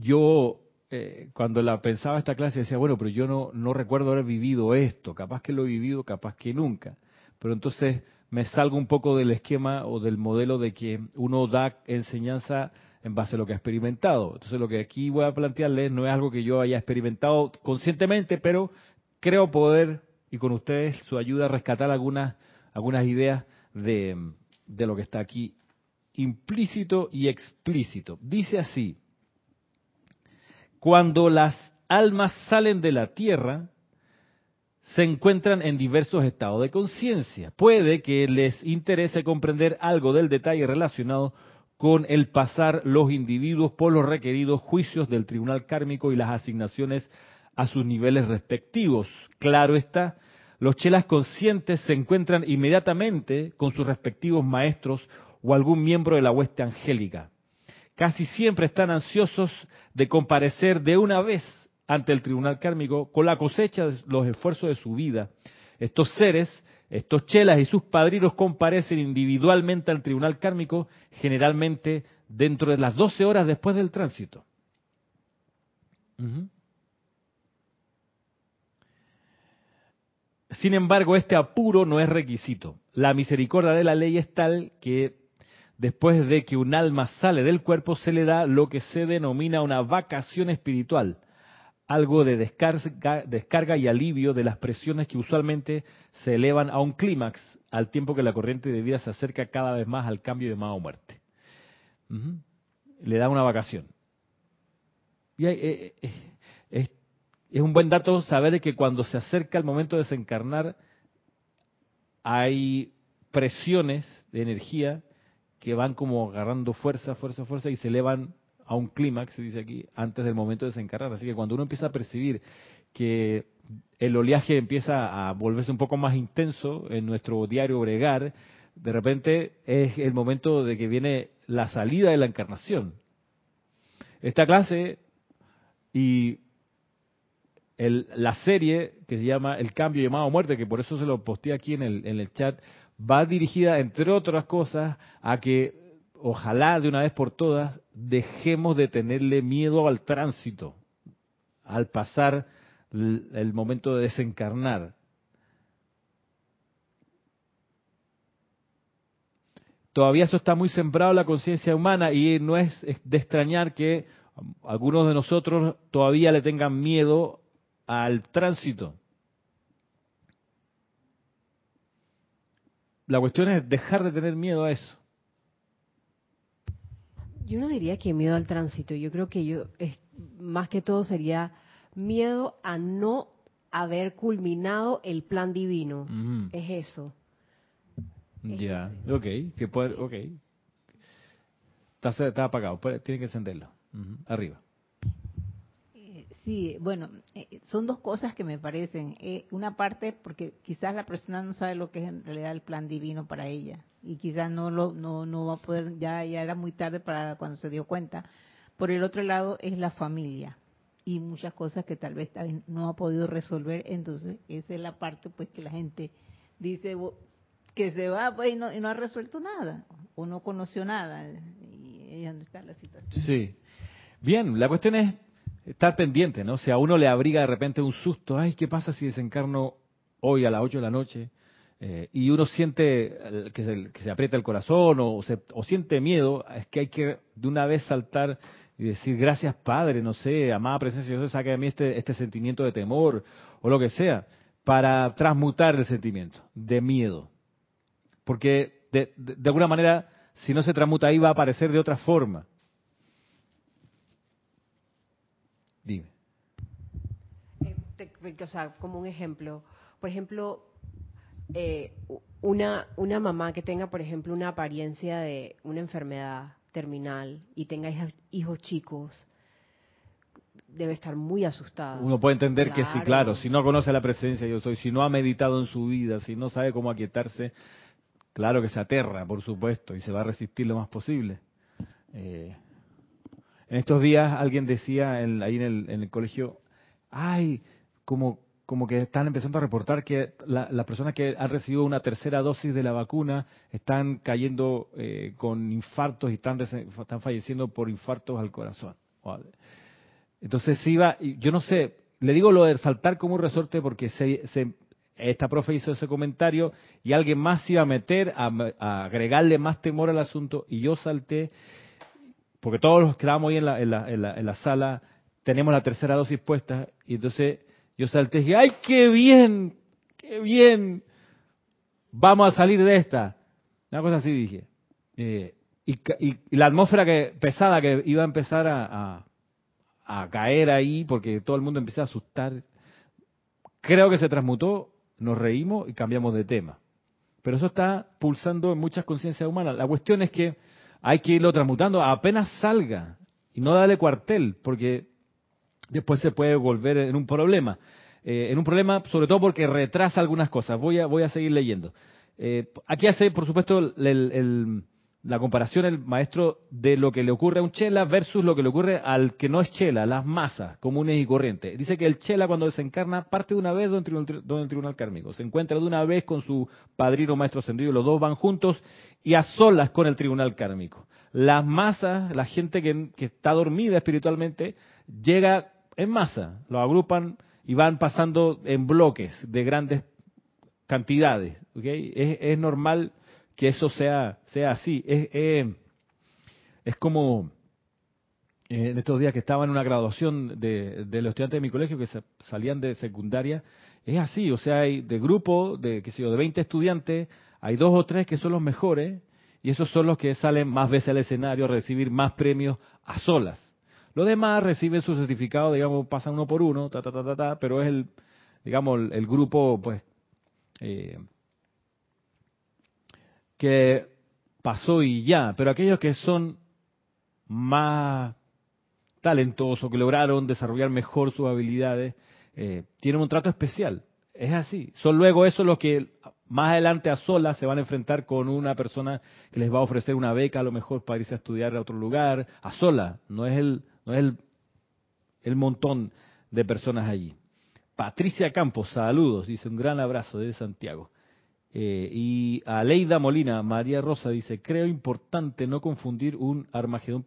yo eh, cuando la pensaba esta clase decía, bueno, pero yo no, no recuerdo haber vivido esto, capaz que lo he vivido, capaz que nunca. Pero entonces me salgo un poco del esquema o del modelo de que uno da enseñanza en base a lo que ha experimentado. Entonces lo que aquí voy a plantearles no es algo que yo haya experimentado conscientemente, pero creo poder, y con ustedes su ayuda, rescatar algunas, algunas ideas de, de lo que está aquí implícito y explícito. Dice así, cuando las almas salen de la tierra, se encuentran en diversos estados de conciencia. Puede que les interese comprender algo del detalle relacionado con el pasar los individuos por los requeridos juicios del tribunal kármico y las asignaciones a sus niveles respectivos. Claro está, los chelas conscientes se encuentran inmediatamente con sus respectivos maestros o algún miembro de la hueste angélica casi siempre están ansiosos de comparecer de una vez ante el tribunal kármico con la cosecha de los esfuerzos de su vida. Estos seres, estos chelas y sus padrinos comparecen individualmente al tribunal kármico, generalmente dentro de las 12 horas después del tránsito. Sin embargo, este apuro no es requisito. La misericordia de la ley es tal que después de que un alma sale del cuerpo, se le da lo que se denomina una vacación espiritual. algo de descarga, y alivio de las presiones que usualmente se elevan a un clímax al tiempo que la corriente de vida se acerca cada vez más al cambio de más o muerte. Le da una vacación. Y eh, eh, es, es un buen dato saber que cuando se acerca el momento de desencarnar, hay presiones de energía que van como agarrando fuerza, fuerza, fuerza y se elevan a un clímax, se dice aquí, antes del momento de desencarnar. Así que cuando uno empieza a percibir que el oleaje empieza a volverse un poco más intenso en nuestro diario bregar, de repente es el momento de que viene la salida de la encarnación. Esta clase y la serie que se llama El cambio llamado muerte, que por eso se lo posté aquí en el, en el chat, va dirigida, entre otras cosas, a que ojalá de una vez por todas dejemos de tenerle miedo al tránsito, al pasar el momento de desencarnar. Todavía eso está muy sembrado en la conciencia humana y no es de extrañar que algunos de nosotros todavía le tengan miedo al tránsito. La cuestión es dejar de tener miedo a eso. Yo no diría que miedo al tránsito, yo creo que yo es, más que todo sería miedo a no haber culminado el plan divino. Es eso. Ya, ok, que puede, ok. Está, está apagado, tiene que encenderlo. Arriba. Sí, bueno, eh, son dos cosas que me parecen. Eh, una parte, porque quizás la persona no sabe lo que es en realidad el plan divino para ella y quizás no lo no, no va a poder, ya, ya era muy tarde para cuando se dio cuenta. Por el otro lado es la familia y muchas cosas que tal vez no ha podido resolver, entonces esa es la parte pues que la gente dice que se va pues, y, no, y ha resuelto nada o no conoció nada y donde está la situación. Sí. Bien, la cuestión es estar pendiente, ¿no? Si a uno le abriga de repente un susto, ay, ¿qué pasa si desencarno hoy a las 8 de la noche? Eh, y uno siente que se, que se, aprieta el corazón o, o siente miedo, es que hay que de una vez saltar y decir gracias Padre, no sé, amada presencia Dios, saque de mí este, este sentimiento de temor o lo que sea, para transmutar el sentimiento de miedo. Porque de, de, alguna manera, si no se transmuta ahí, va a aparecer de otra forma. Dime. Eh, o sea, como un ejemplo, por ejemplo, eh, una, una mamá que tenga, por ejemplo, una apariencia de una enfermedad terminal y tenga hijos, chicos, debe estar muy asustada. Uno puede entender que sí, claro, si no conoce la presencia yo soy, si no ha meditado en su vida, si no sabe cómo aquietarse, claro que se aterra, por supuesto, y se va a resistir lo más posible. Eh, en estos días alguien decía ahí en el, en el colegio, ay, como como que están empezando a reportar que las personas que han recibido una tercera dosis de la vacuna están cayendo eh, con infartos y están, están falleciendo por infartos al corazón. Entonces iba, yo no sé, le digo lo de saltar como un resorte porque se, esta profe hizo ese comentario y alguien más se iba a meter a, agregarle más temor al asunto y yo salté porque todos los que estábamos ahí en la, en la, en la, en la sala tenemos la tercera dosis puesta y entonces yo salté y dije, ¡ay, qué bien! ¡Qué bien! Vamos a salir de esta. Una cosa así dije. Eh, y, la atmósfera que pesada que iba a empezar a, a, caer ahí porque todo el mundo empezó a asustar. Creo que se transmutó, nos reímos y cambiamos de tema. Pero eso está pulsando en muchas conciencias humanas. La cuestión es que hay que irlo transmutando apenas salga y no darle cuartel, porque después se puede volver en un problema. Eh, en un problema sobre todo porque retrasa algunas cosas. Voy a, voy a seguir leyendo. Eh, aquí hace, por supuesto, la comparación el maestro de lo que le ocurre a un chela versus lo que le ocurre al que no es chela, las masas comunes y corrientes. Dice que el chela cuando desencarna parte de una vez donde el tribunal kármico. Se encuentra de una vez con su padrino maestro ascendido. Los dos van juntos y a solas con el tribunal kármico. Las masas, la gente que, está dormida espiritualmente, llega en masa, lo agrupan y van pasando en bloques de grandes cantidades. Es, normal que eso sea, sea así. Es, es, como, eh, en estos días que estaba en una graduación de, de los estudiantes de mi colegio que salían de secundaria, es así, o sea, hay de grupo de, qué sé yo, de 20 estudiantes, hay dos o tres que son los mejores y esos son los que salen más veces al escenario a recibir más premios a solas. Los demás reciben su certificado, digamos, pasan uno por uno, ta, ta, ta, ta, ta pero es el, digamos, el, grupo, pues, eh, que pasó y ya. Pero aquellos que son más talentosos, que lograron desarrollar mejor sus habilidades, eh, tienen un trato especial. Es así. Son luego eso los que más adelante a solas se van a enfrentar con una persona que les va a ofrecer una beca a lo mejor para irse a estudiar a otro lugar, a sola, no es el, no es el, el montón de personas allí. Patricia Campos, saludos, dice un gran abrazo desde Santiago. Eh, y a Leida Molina, María Rosa dice, creo importante no confundir un Armagedón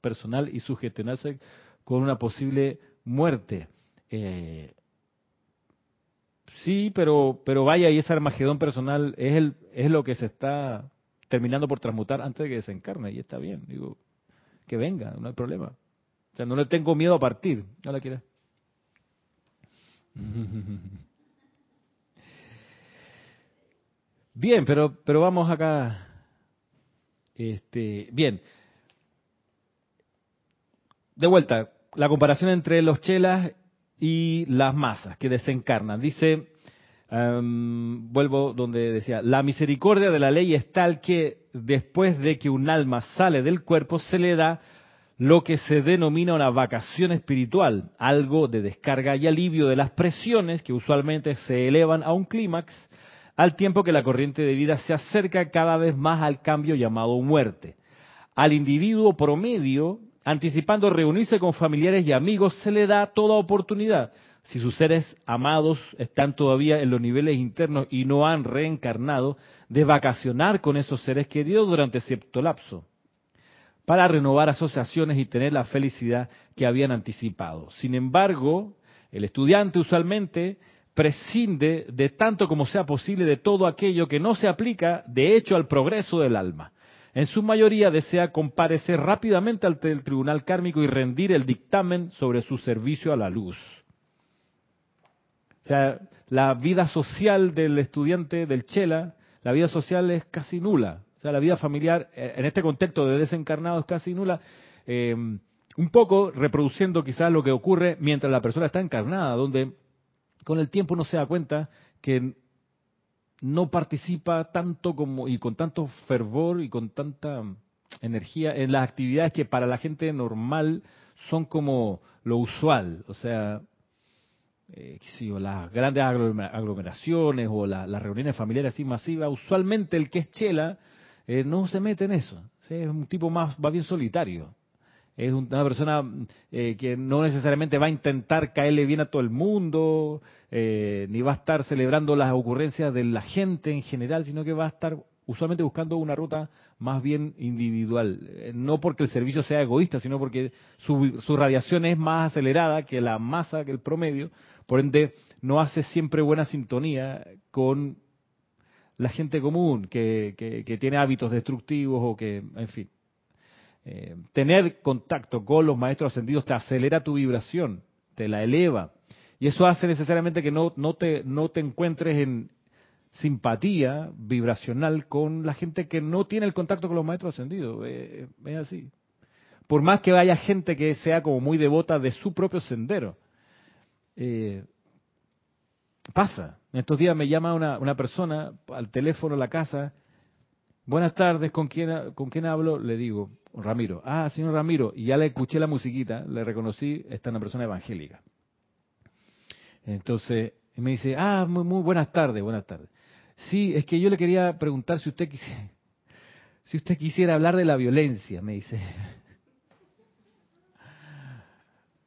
personal y sugestionarse con una posible muerte. Eh, sí, pero, pero vaya, y ese Armagedón personal es, el, es lo que se está terminando por transmutar antes de que desencarne, y está bien, digo, que venga, no hay problema. O sea, no le tengo miedo a partir, no la quiera. Bien, pero, pero vamos acá. Este, bien. De vuelta, la comparación entre los chelas y las masas que desencarnan. Dice, em, vuelvo donde decía, la misericordia de la ley es tal que después de que un alma sale del cuerpo se le da lo que se denomina una vacación espiritual, algo de descarga y alivio de las presiones que usualmente se elevan a un clímax al tiempo que la corriente de vida se acerca cada vez más al cambio llamado muerte. Al individuo promedio, anticipando reunirse con familiares y amigos, se le da toda oportunidad. Si sus seres amados están todavía en los niveles internos y no han reencarnado, de vacacionar con esos seres queridos durante cierto lapso para renovar asociaciones y tener la felicidad que habían anticipado. Sin embargo, el estudiante usualmente prescinde de tanto como sea posible de todo aquello que no se aplica de hecho al progreso del alma. En su mayoría desea comparecer rápidamente ante el tribunal kármico y rendir el dictamen sobre su servicio a la luz. O sea, la vida social del estudiante del Chela, la vida social es casi nula. O sea, la vida familiar, eh, en este contexto de desencarnados, casi nula. Eh, un poco reproduciendo quizás lo que ocurre mientras la persona está encarnada, donde con el tiempo uno se da cuenta que no participa tanto como y con tanto fervor y con tanta energía en las actividades que para la gente normal son como lo usual, o sea, eh, las grandes aglomeraciones o las reuniones familiares así masivas, usualmente el que es chela eh, no se mete en eso. Es un tipo más, va bien solitario. Es una persona eh, que no necesariamente va a intentar caerle bien a todo el mundo, eh, ni va a estar celebrando las ocurrencias de la gente en general, sino que va a estar usualmente buscando una ruta más bien individual. no porque el servicio sea egoísta, sino porque su, su radiación es más acelerada que la masa, que el promedio, por ende no hace siempre buena sintonía con la gente común que, que, tiene hábitos destructivos o que, en fin. Eh, tener contacto con los maestros ascendidos te acelera tu vibración, te la eleva. Y eso hace necesariamente que no, no, te, no te encuentres en simpatía vibracional con la gente que no tiene el contacto con los maestros ascendidos. Eh, es así. Por más que haya gente que sea como muy devota de su propio sendero. Eh, pasa. En estos días me llama una, una persona al teléfono a la casa. Buenas tardes, ¿con quién, ¿con quién hablo? Le digo, Ramiro. Ah, señor Ramiro. Y ya le escuché la musiquita, le reconocí, esta es una persona evangélica. Entonces me dice, ah, muy, muy buenas tardes, buenas tardes. Sí, es que yo le quería preguntar si usted si usted quisiera hablar de la violencia, me dice.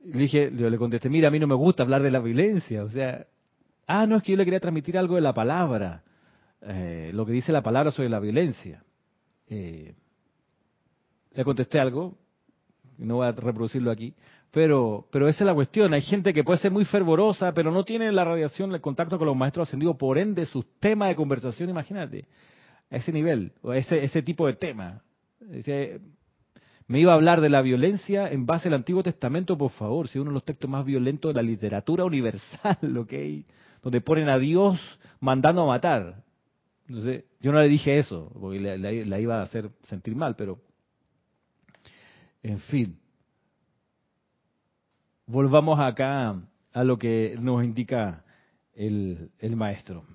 Le dije, le contesté, mira, a mí no me gusta hablar de la violencia, o sea, Ah, no, es que yo le quería transmitir algo de la palabra, eh, lo que dice la palabra sobre la violencia. Eh, le contesté algo, no voy a reproducirlo aquí, pero, pero esa es la cuestión. Hay gente que puede ser muy fervorosa, pero no tiene la radiación, el contacto con los maestros ascendidos, por ende, sus temas de conversación, imagínate, a ese nivel, o a ese, ese tipo de tema. Me iba a hablar de la violencia en base al Antiguo Testamento, por favor, si uno de los textos más violentos de la literatura universal, ¿ok? Donde ponen a Dios mandando a matar. Entonces, yo no le dije eso, porque la, iba a hacer sentir mal, pero, en fin. Volvamos acá a lo que nos indica el, el maestro.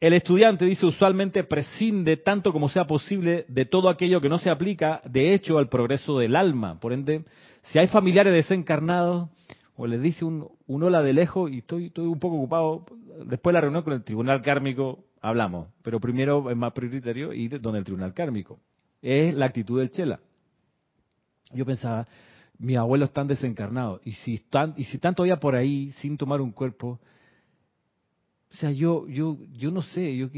El estudiante, dice, usualmente prescinde tanto como sea posible de todo aquello que no se aplica, de hecho, al progreso del alma. Por ende, si hay familiares desencarnados, o les dice un, hola de lejos y estoy, estoy un poco ocupado, después de la reunión con el tribunal kármico hablamos, pero primero es más prioritario ir donde el tribunal kármico. Es la actitud del Chela. Yo pensaba, mis abuelos están desencarnados, y si están, y si están todavía por ahí sin tomar un cuerpo, o sea, yo, yo, yo no sé, yo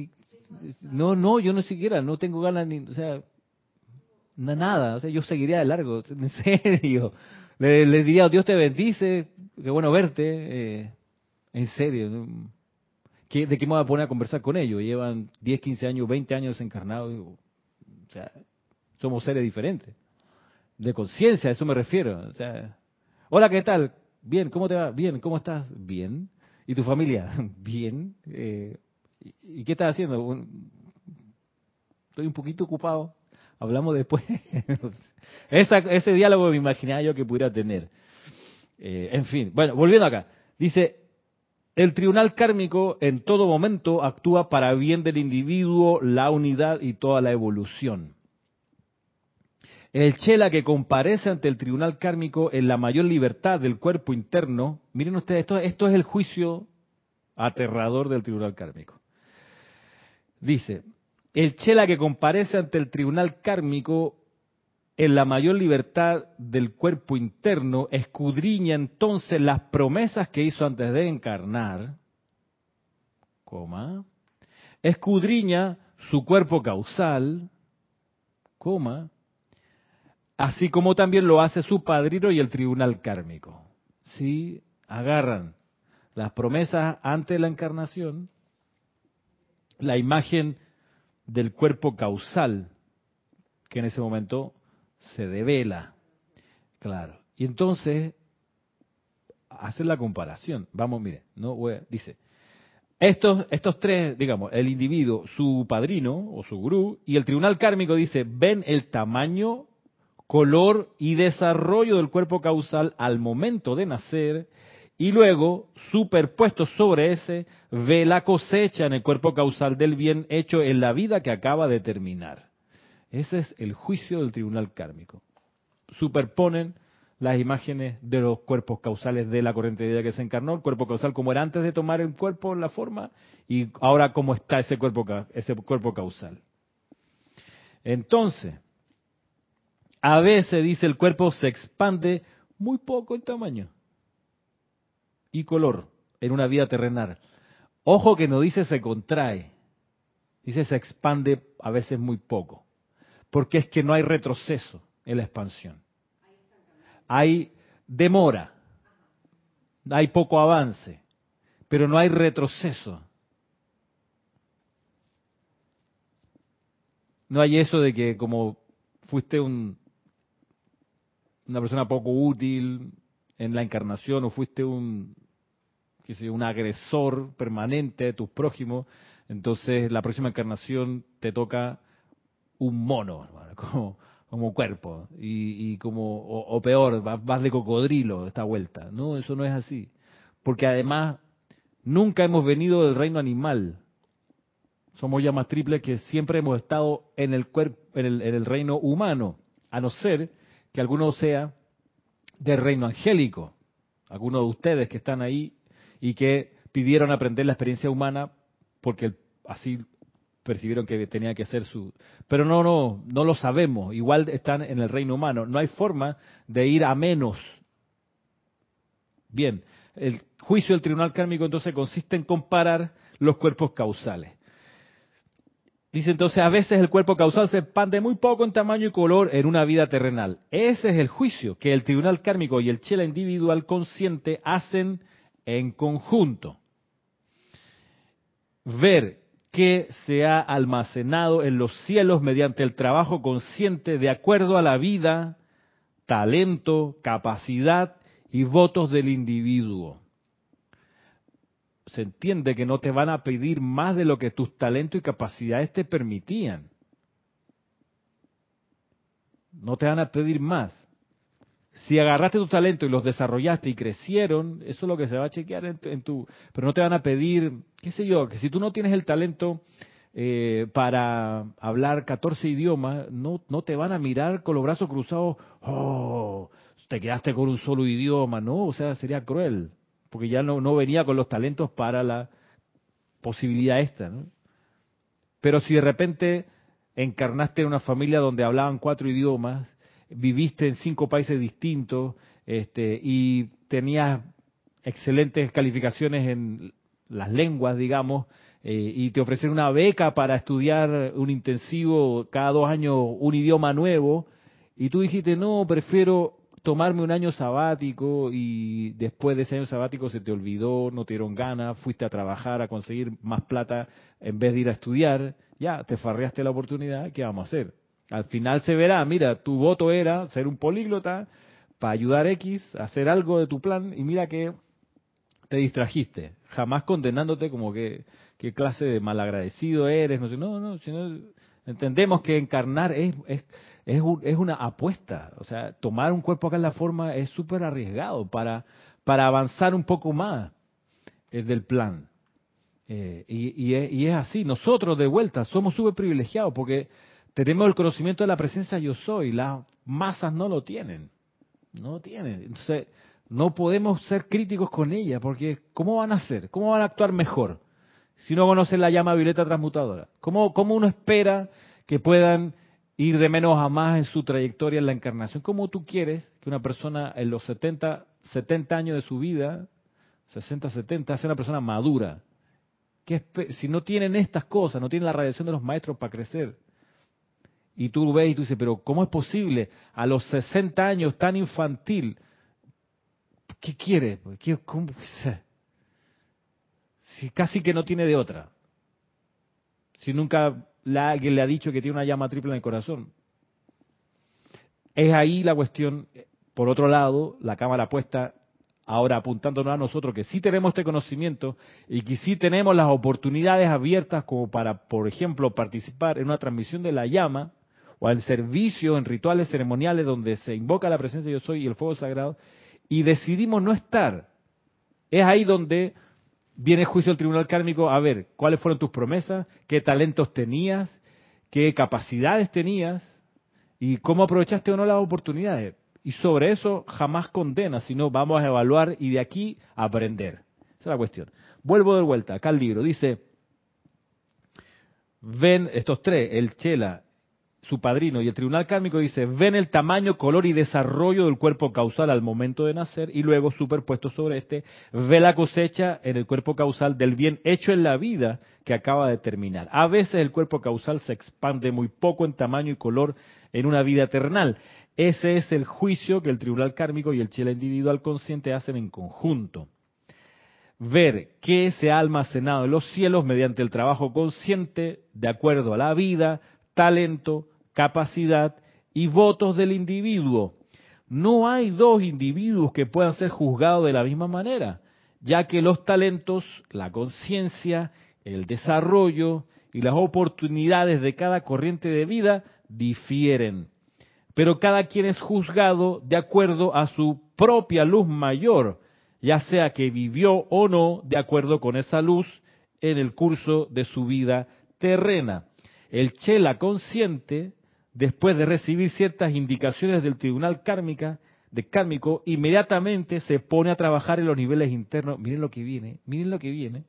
no, no, yo no siquiera, no tengo ganas ni, o sea, nada, o sea, yo seguiría de largo, en serio. Le, diría, Dios te bendice, qué bueno verte, eh, en serio. ¿De qué me voy a poner a conversar con ellos? Llevan 10, 15 años, 20 años encarnados, o sea, somos seres diferentes. De conciencia, a eso me refiero. O sea, hola, ¿qué tal? Bien, ¿cómo te va? Bien, ¿cómo estás? Bien. ¿Y tu familia? Bien. Eh, ¿Y qué estás haciendo? Estoy un poquito ocupado. Hablamos después. ese diálogo me imaginaba yo que pudiera tener. Eh, en fin, bueno, volviendo acá. Dice, el tribunal kármico en todo momento actúa para bien del individuo, la unidad y toda la evolución. El chela que comparece ante el tribunal kármico en la mayor libertad del cuerpo interno, miren ustedes, esto, es el juicio aterrador del tribunal kármico. Dice, el chela que comparece ante el tribunal kármico en la mayor libertad del cuerpo interno, escudriña entonces las promesas que hizo antes de encarnar, coma, escudriña su cuerpo causal, coma, así como también lo hace su padrino y el tribunal kármico. Si agarran las promesas antes de la encarnación, la imagen del cuerpo causal, que en ese momento se devela. Claro. Y entonces, hacer la comparación. Vamos, mire, no dice, estos, estos tres, digamos, el individuo, su padrino o su gurú, y el tribunal kármico dice, ven el tamaño color y desarrollo del cuerpo causal al momento de nacer y luego, superpuesto sobre ese, ve la cosecha en el cuerpo causal del bien hecho en la vida que acaba de terminar. Ese es el juicio del tribunal kármico. Superponen las imágenes de los cuerpos causales de la corriente de vida que se encarnó, el cuerpo causal como era antes de tomar el cuerpo, la forma, y ahora cómo está ese cuerpo, ese cuerpo causal. Entonces, a veces, dice, el cuerpo se expande muy poco en tamaño y color en una vida terrenal. Ojo que no dice se contrae, dice se expande a veces muy poco, porque es que no hay retroceso en la expansión. Hay demora, hay poco avance, pero no hay retroceso. No hay eso de que como fuiste un, una persona poco útil en la encarnación o fuiste un, un agresor permanente de tus prójimos, entonces la próxima encarnación te toca un mono, como, como cuerpo, y, como, o, peor, vas, de cocodrilo esta vuelta. No, eso no es así. Porque además, nunca hemos venido del reino animal. Somos llamas triples que siempre hemos estado en el, cuerpo, en el, en el reino humano, a no ser que alguno sea del reino angélico, alguno de ustedes que están ahí y que pidieron aprender la experiencia humana porque así percibieron que tenía que ser su... Pero no, no, no lo sabemos, igual están en el reino humano, no hay forma de ir a menos. Bien, el juicio del tribunal kármico entonces consiste en comparar los cuerpos causales. Dice entonces, a veces el cuerpo causal se expande muy poco en tamaño y color en una vida terrenal. Ese es el juicio que el tribunal kármico y el chela individual consciente hacen en conjunto. Ver que se ha almacenado en los cielos mediante el trabajo consciente de acuerdo a la vida, talento, capacidad y votos del individuo. Se entiende que no te van a pedir más de lo que tus talentos y capacidades te permitían. No te van a pedir más. Si agarraste tu talento y los desarrollaste y crecieron, eso es lo que se va a chequear en tu, Pero no te van a pedir, qué sé yo, que si tú no tienes el talento eh, para hablar 14 idiomas, no, no te van a mirar con los brazos cruzados, oh, te quedaste con un solo idioma, ¿no? O sea, sería cruel, porque ya no, no venía con los talentos para la posibilidad esta, ¿no? Pero si de repente encarnaste en una familia donde hablaban cuatro idiomas, viviste en cinco países distintos este, y tenías excelentes calificaciones en las lenguas, digamos, eh, y te ofrecieron una beca para estudiar un intensivo cada dos años un idioma nuevo, y tú dijiste, no, prefiero tomarme un año sabático y después de ese año sabático se te olvidó, no te dieron ganas, fuiste a trabajar, a conseguir más plata en vez de ir a estudiar, ya, te farreaste la oportunidad, ¿qué vamos a hacer? Al final se verá, mira, tu voto era ser un políglota para ayudar a X hacer algo de tu plan y mira que te distrajiste, jamás condenándote como que qué clase de malagradecido eres, no sé, no, no, sino entendemos que encarnar es, es, es, es una apuesta, o sea, tomar un cuerpo acá en la forma es súper arriesgado para, para avanzar un poco más eh, del plan. Eh, y, y, es, y, es, así, nosotros de vuelta somos súper privilegiados porque tenemos el conocimiento de la presencia yo soy, las masas no lo tienen, no lo tienen. Entonces, no podemos ser críticos con ella, porque ¿cómo van a ser? ¿Cómo van a actuar mejor si no conocen la llama violeta transmutadora? ¿Cómo, cómo uno espera que puedan ir de menos a más en su trayectoria en la encarnación? ¿Cómo tú quieres que una persona en los 70, 70 años de su vida, 60, 70, sea una persona madura? Que si no tienen estas cosas, no tienen la radiación de los maestros para crecer, y tú ves y tú dices, pero ¿cómo es posible a los 60 años tan infantil? ¿Qué quiere? ¿Qué, cómo? Si casi que no tiene de otra. Si nunca alguien le ha dicho que tiene una llama triple en el corazón. Es ahí la cuestión. Por otro lado, la cámara puesta ahora apuntándonos a nosotros que sí tenemos este conocimiento y que sí tenemos las oportunidades abiertas como para, por ejemplo, participar en una transmisión de la llama o al servicio en rituales ceremoniales donde se invoca la presencia de yo soy y el fuego sagrado, y decidimos no estar. Es ahí donde viene el juicio del tribunal kármico a ver cuáles fueron tus promesas, qué talentos tenías, qué capacidades tenías y cómo aprovechaste o no las oportunidades. Y sobre eso jamás condena, sino vamos a evaluar y de aquí aprender. Esa es la cuestión. Vuelvo de vuelta, acá el libro. Dice, ven estos tres, el Chela, su padrino y el tribunal kármico dice, ven el tamaño, color y desarrollo del cuerpo causal al momento de nacer y luego superpuesto sobre este, ve la cosecha en el cuerpo causal del bien hecho en la vida que acaba de terminar. A veces el cuerpo causal se expande muy poco en tamaño y color en una vida eternal. Ese es el juicio que el tribunal kármico y el chela individual consciente hacen en conjunto. Ver qué se ha almacenado en los cielos mediante el trabajo consciente de acuerdo a la vida, talento, capacidad y votos del individuo. No hay dos individuos que puedan ser juzgados de la misma manera, ya que los talentos, la conciencia, el desarrollo y las oportunidades de cada corriente de vida difieren. Pero cada quien es juzgado de acuerdo a su propia luz mayor, ya sea que vivió o no de acuerdo con esa luz en el curso de su vida terrena. El chela consciente después de recibir ciertas indicaciones del tribunal kármica, de kármico, inmediatamente se pone a trabajar en los niveles internos. Miren lo que viene, miren lo que viene.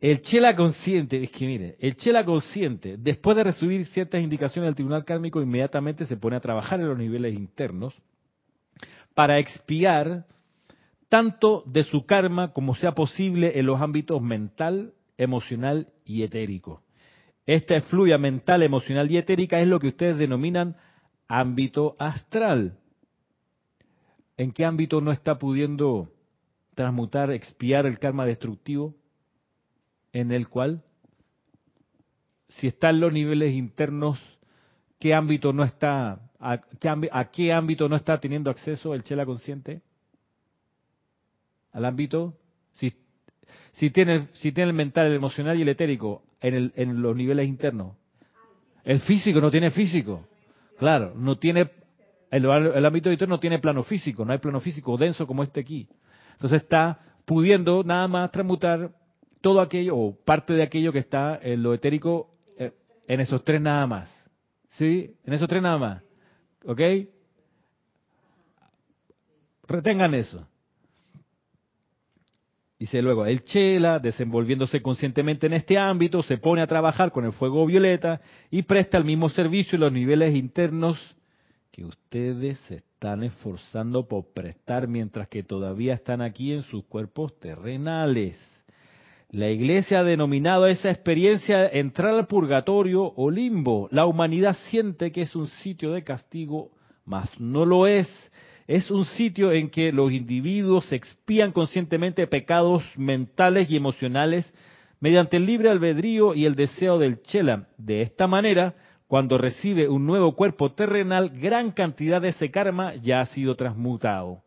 El chela consciente, es que mire, el chela consciente, después de recibir ciertas indicaciones del tribunal kármico, inmediatamente se pone a trabajar en los niveles internos para expiar tanto de su karma como sea posible en los ámbitos mental, emocional y etérico. Esta fluya mental, emocional y etérica es lo que ustedes denominan ámbito astral. ¿En qué ámbito no está pudiendo transmutar, expiar el karma destructivo en el cual, si está en los niveles internos, ¿qué ámbito no está, a qué, ámbito no está teniendo acceso el chela consciente? Al ámbito, si, tiene, si tiene el mental, el emocional y el etérico en, el, en los niveles internos. El físico no tiene físico. Claro, no tiene el, el ámbito interno no tiene plano físico, no hay plano físico denso como este aquí. Entonces está pudiendo nada más transmutar todo aquello o parte de aquello que está en lo etérico eh, en esos tres nada más. ¿Sí? En esos tres nada más. ¿Ok? Retengan eso. Dice luego, el Chela, desenvolviéndose conscientemente en este ámbito, se pone a trabajar con el fuego violeta y presta el mismo servicio en los niveles internos que ustedes se están esforzando por prestar mientras que todavía están aquí en sus cuerpos terrenales. La iglesia ha denominado a esa experiencia entrar al purgatorio o limbo. La humanidad siente que es un sitio de castigo, mas no lo es. Es un sitio en que los individuos expían conscientemente pecados mentales y emocionales mediante el libre albedrío y el deseo del chela. De esta manera, cuando recibe un nuevo cuerpo terrenal, gran cantidad de ese karma ya ha sido transmutado.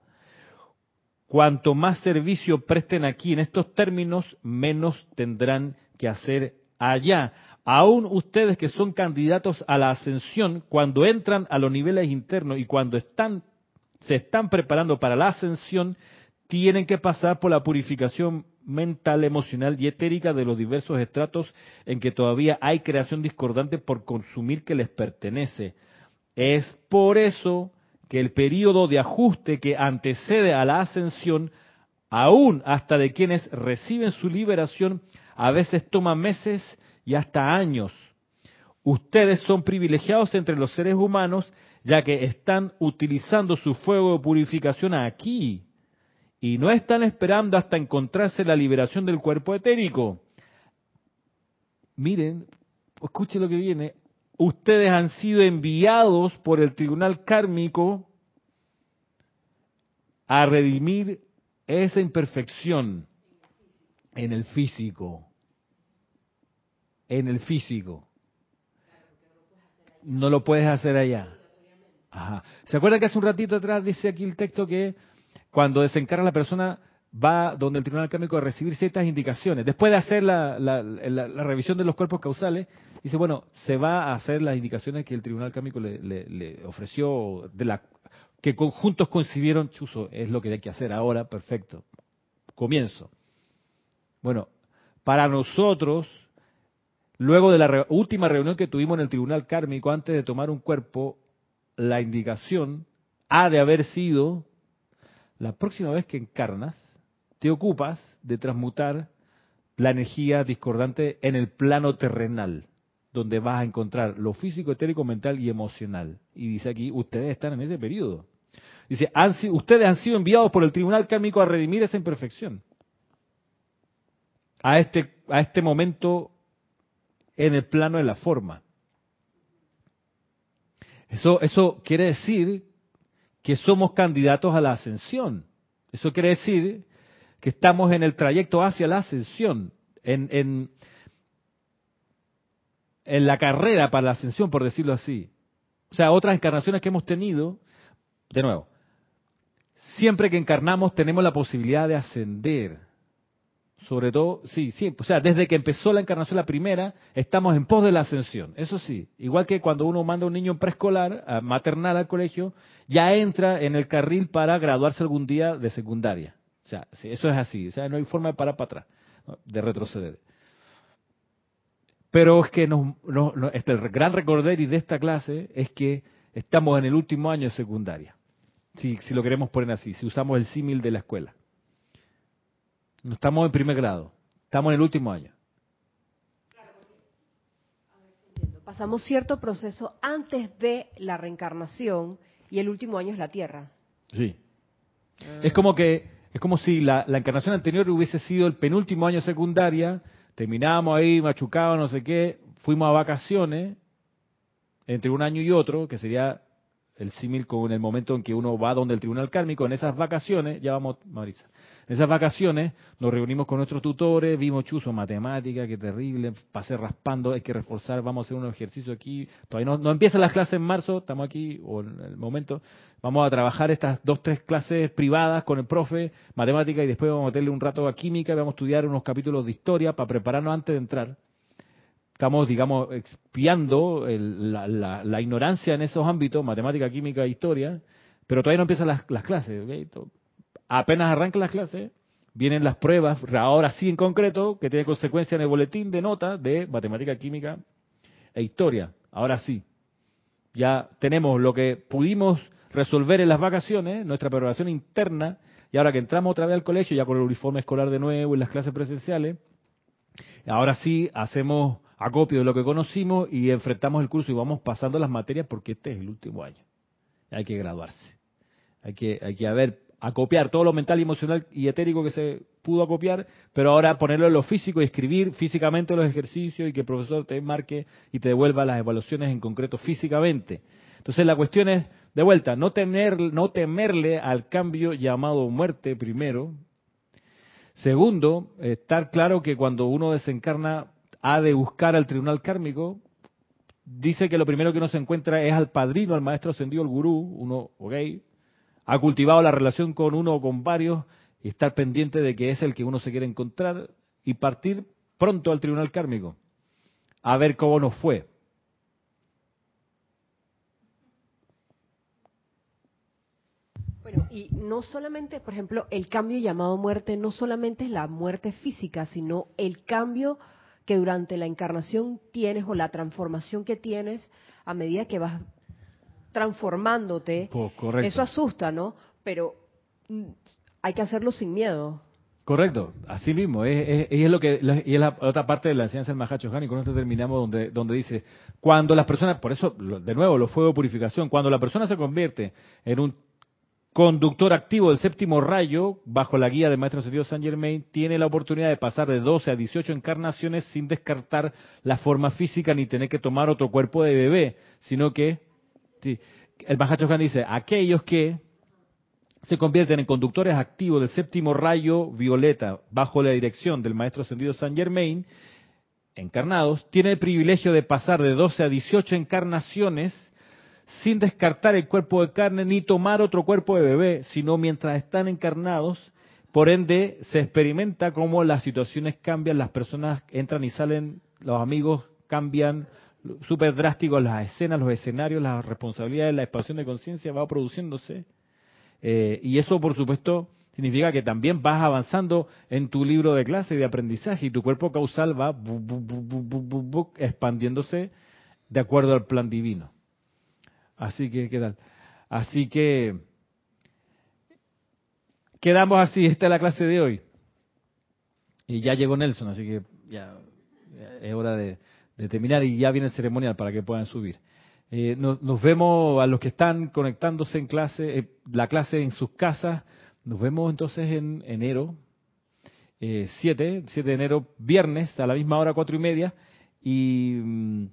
Cuanto más servicio presten aquí en estos términos, menos tendrán que hacer allá. Aún ustedes que son candidatos a la ascensión, cuando entran a los niveles internos y cuando están, se están preparando para la ascensión, tienen que pasar por la purificación mental, emocional y etérica de los diversos estratos en que todavía hay creación discordante por consumir que les pertenece. Es por eso que el periodo de ajuste que antecede a la ascensión, aún hasta de quienes reciben su liberación, a veces toma meses y hasta años. Ustedes son privilegiados entre los seres humanos, ya que están utilizando su fuego de purificación aquí, y no están esperando hasta encontrarse la liberación del cuerpo etérico. Miren, escuchen lo que viene. Ustedes han sido enviados por el tribunal kármico a redimir esa imperfección en el físico. En el físico. No lo puedes hacer allá. Ajá. ¿Se acuerdan que hace un ratito atrás dice aquí el texto que cuando desencarna la persona, va donde el tribunal kármico a recibir ciertas indicaciones. Después de hacer la, revisión de los cuerpos causales, dice, bueno, se va a hacer las indicaciones que el tribunal kármico le, ofreció, de la que conjuntos concibieron, chuzo, es lo que hay que hacer ahora, perfecto. Comienzo. Bueno, para nosotros, luego de la última reunión que tuvimos en el tribunal kármico, antes de tomar un cuerpo, la indicación ha de haber sido la próxima vez que encarnas, te ocupas de transmutar la energía discordante en el plano terrenal, donde vas a encontrar lo físico, etérico, mental y emocional. Y dice aquí, ustedes están en ese periodo. Dice, ustedes han sido enviados por el tribunal kármico a redimir esa imperfección. A este, a este momento en el plano de la forma. Eso, eso quiere decir que somos candidatos a la ascensión. Eso quiere decir que estamos en el trayecto hacia la ascensión, en, en, en la carrera para la ascensión, por decirlo así. O sea, otras encarnaciones que hemos tenido, de nuevo, siempre que encarnamos tenemos la posibilidad de ascender. Sobre todo, sí, sí, o sea, desde que empezó la encarnación la primera, estamos en pos de la ascensión. Eso sí, igual que cuando uno manda a un niño en preescolar, maternal al colegio, ya entra en el carril para graduarse algún día de secundaria. O sea, eso es así, o sea, no hay forma de parar para atrás, de retroceder. Pero es que este, el gran y de esta clase es que estamos en el último año de secundaria, si, si lo queremos poner así, si usamos el símil de la escuela. No estamos en primer grado, estamos en el último año. Pasamos cierto proceso antes de la reencarnación y el último año es la Tierra. Sí. Ah. Es como que es como si la, encarnación anterior hubiese sido el penúltimo año secundaria, terminábamos ahí machucados, no sé qué, fuimos a vacaciones entre un año y otro, que sería el símil con el momento en que uno va donde el tribunal kármico, en esas vacaciones, ya vamos, Marisa, en esas vacaciones nos reunimos con nuestros tutores, vimos chuzo, matemática, qué terrible, pasé raspando, hay que reforzar, vamos a hacer un ejercicio aquí, todavía no, no empiezan las clases en marzo, estamos aquí, o en el momento, vamos a trabajar estas dos, tres clases privadas con el profe, matemática, y después vamos a meterle un rato a química, vamos a estudiar unos capítulos de historia para prepararnos antes de entrar estamos, digamos, expiando la, ignorancia en esos ámbitos, matemática, química, historia, pero todavía no empiezan las, clases. Apenas arrancan las clases, vienen las pruebas, ahora sí en concreto, que tiene consecuencia en el boletín de nota de matemática, química e historia. Ahora sí. Ya tenemos lo que pudimos resolver en las vacaciones, nuestra preparación interna, y ahora que entramos otra vez al colegio, ya con el uniforme escolar de nuevo y las clases presenciales, ahora sí hacemos acopio de lo que conocimos y enfrentamos el curso y vamos pasando las materias porque este es el último año. Hay que graduarse. Hay que, hay que haber, acopiar todo lo mental emocional y etérico que se pudo acopiar, pero ahora ponerlo en lo físico y escribir físicamente los ejercicios y que el profesor te marque y te devuelva las evaluaciones en concreto físicamente. Entonces la cuestión es, de vuelta, no, temer, no temerle al cambio llamado muerte primero. Segundo, estar claro que cuando uno desencarna ha de buscar al tribunal kármico, dice que lo primero que uno se encuentra es al padrino, al maestro ascendido, el gurú, uno, ok, ha cultivado la relación con uno o con varios y estar pendiente de que es el que uno se quiere encontrar y partir pronto al tribunal kármico a ver cómo nos fue. Bueno, y no solamente, por ejemplo, el cambio llamado muerte, no solamente es la muerte física, sino el cambio que durante la encarnación tienes o la transformación que tienes a medida que vas transformándote. Eso asusta, ¿no? Pero mm, hay que hacerlo sin miedo. Correcto, así mismo, es, es, lo que y es la otra parte de la enseñanza del Mahacho Han, y con esto terminamos donde, donde dice, cuando las personas, por eso, de nuevo, los fuegos de purificación, cuando la persona se convierte en un conductor activo del séptimo rayo, bajo la guía del Maestro Ascendido Saint Germain, tiene la oportunidad de pasar de 12 a 18 encarnaciones sin descartar la forma física ni tener que tomar otro cuerpo de bebé, sino que, el Mahachohan dice, aquellos que se convierten en conductores activos del séptimo rayo violeta bajo la dirección del Maestro Ascendido Saint Germain, encarnados, tienen el privilegio de pasar de 12 a 18 encarnaciones sin descartar el cuerpo de carne ni tomar otro cuerpo de bebé, sino mientras están encarnados. Por ende, se experimenta cómo las situaciones cambian, las personas entran y salen, los amigos cambian, súper drásticos las escenas, los escenarios, las responsabilidades, la expansión de conciencia va produciéndose. Eh, y eso, por supuesto, significa que también vas avanzando en tu libro de clase de aprendizaje y tu cuerpo causal va expandiéndose de acuerdo al plan divino. Así que, ¿qué tal? Así que, quedamos así, esta es la clase de hoy. Y ya llegó Nelson, así que ya, es hora de, terminar y ya viene el ceremonial para que puedan subir. Eh, nos, vemos a los que están conectándose en clase, eh, la clase en sus casas. Nos vemos entonces en enero, 7, eh, 7 de enero, viernes, a la misma hora, cuatro y media. Y mm,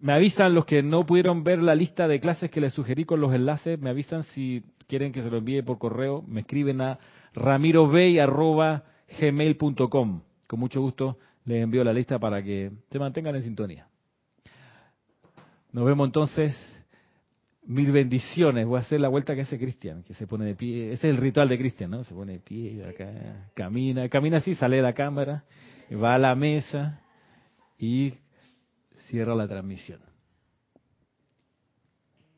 me avisan los que no pudieron ver la lista de clases que les sugerí con los enlaces, me avisan si quieren que se lo envíe por correo, me escriben a ramirobey.gmail.com. Con mucho gusto les envío la lista para que se mantengan en sintonía. Nos vemos entonces. Mil bendiciones. Voy a hacer la vuelta que hace Cristian, que se pone de pie. Ese es el ritual de Cristian, ¿no? Se pone de pie acá, camina, camina así, sale de la cámara, va a la mesa y cierra la transmisión.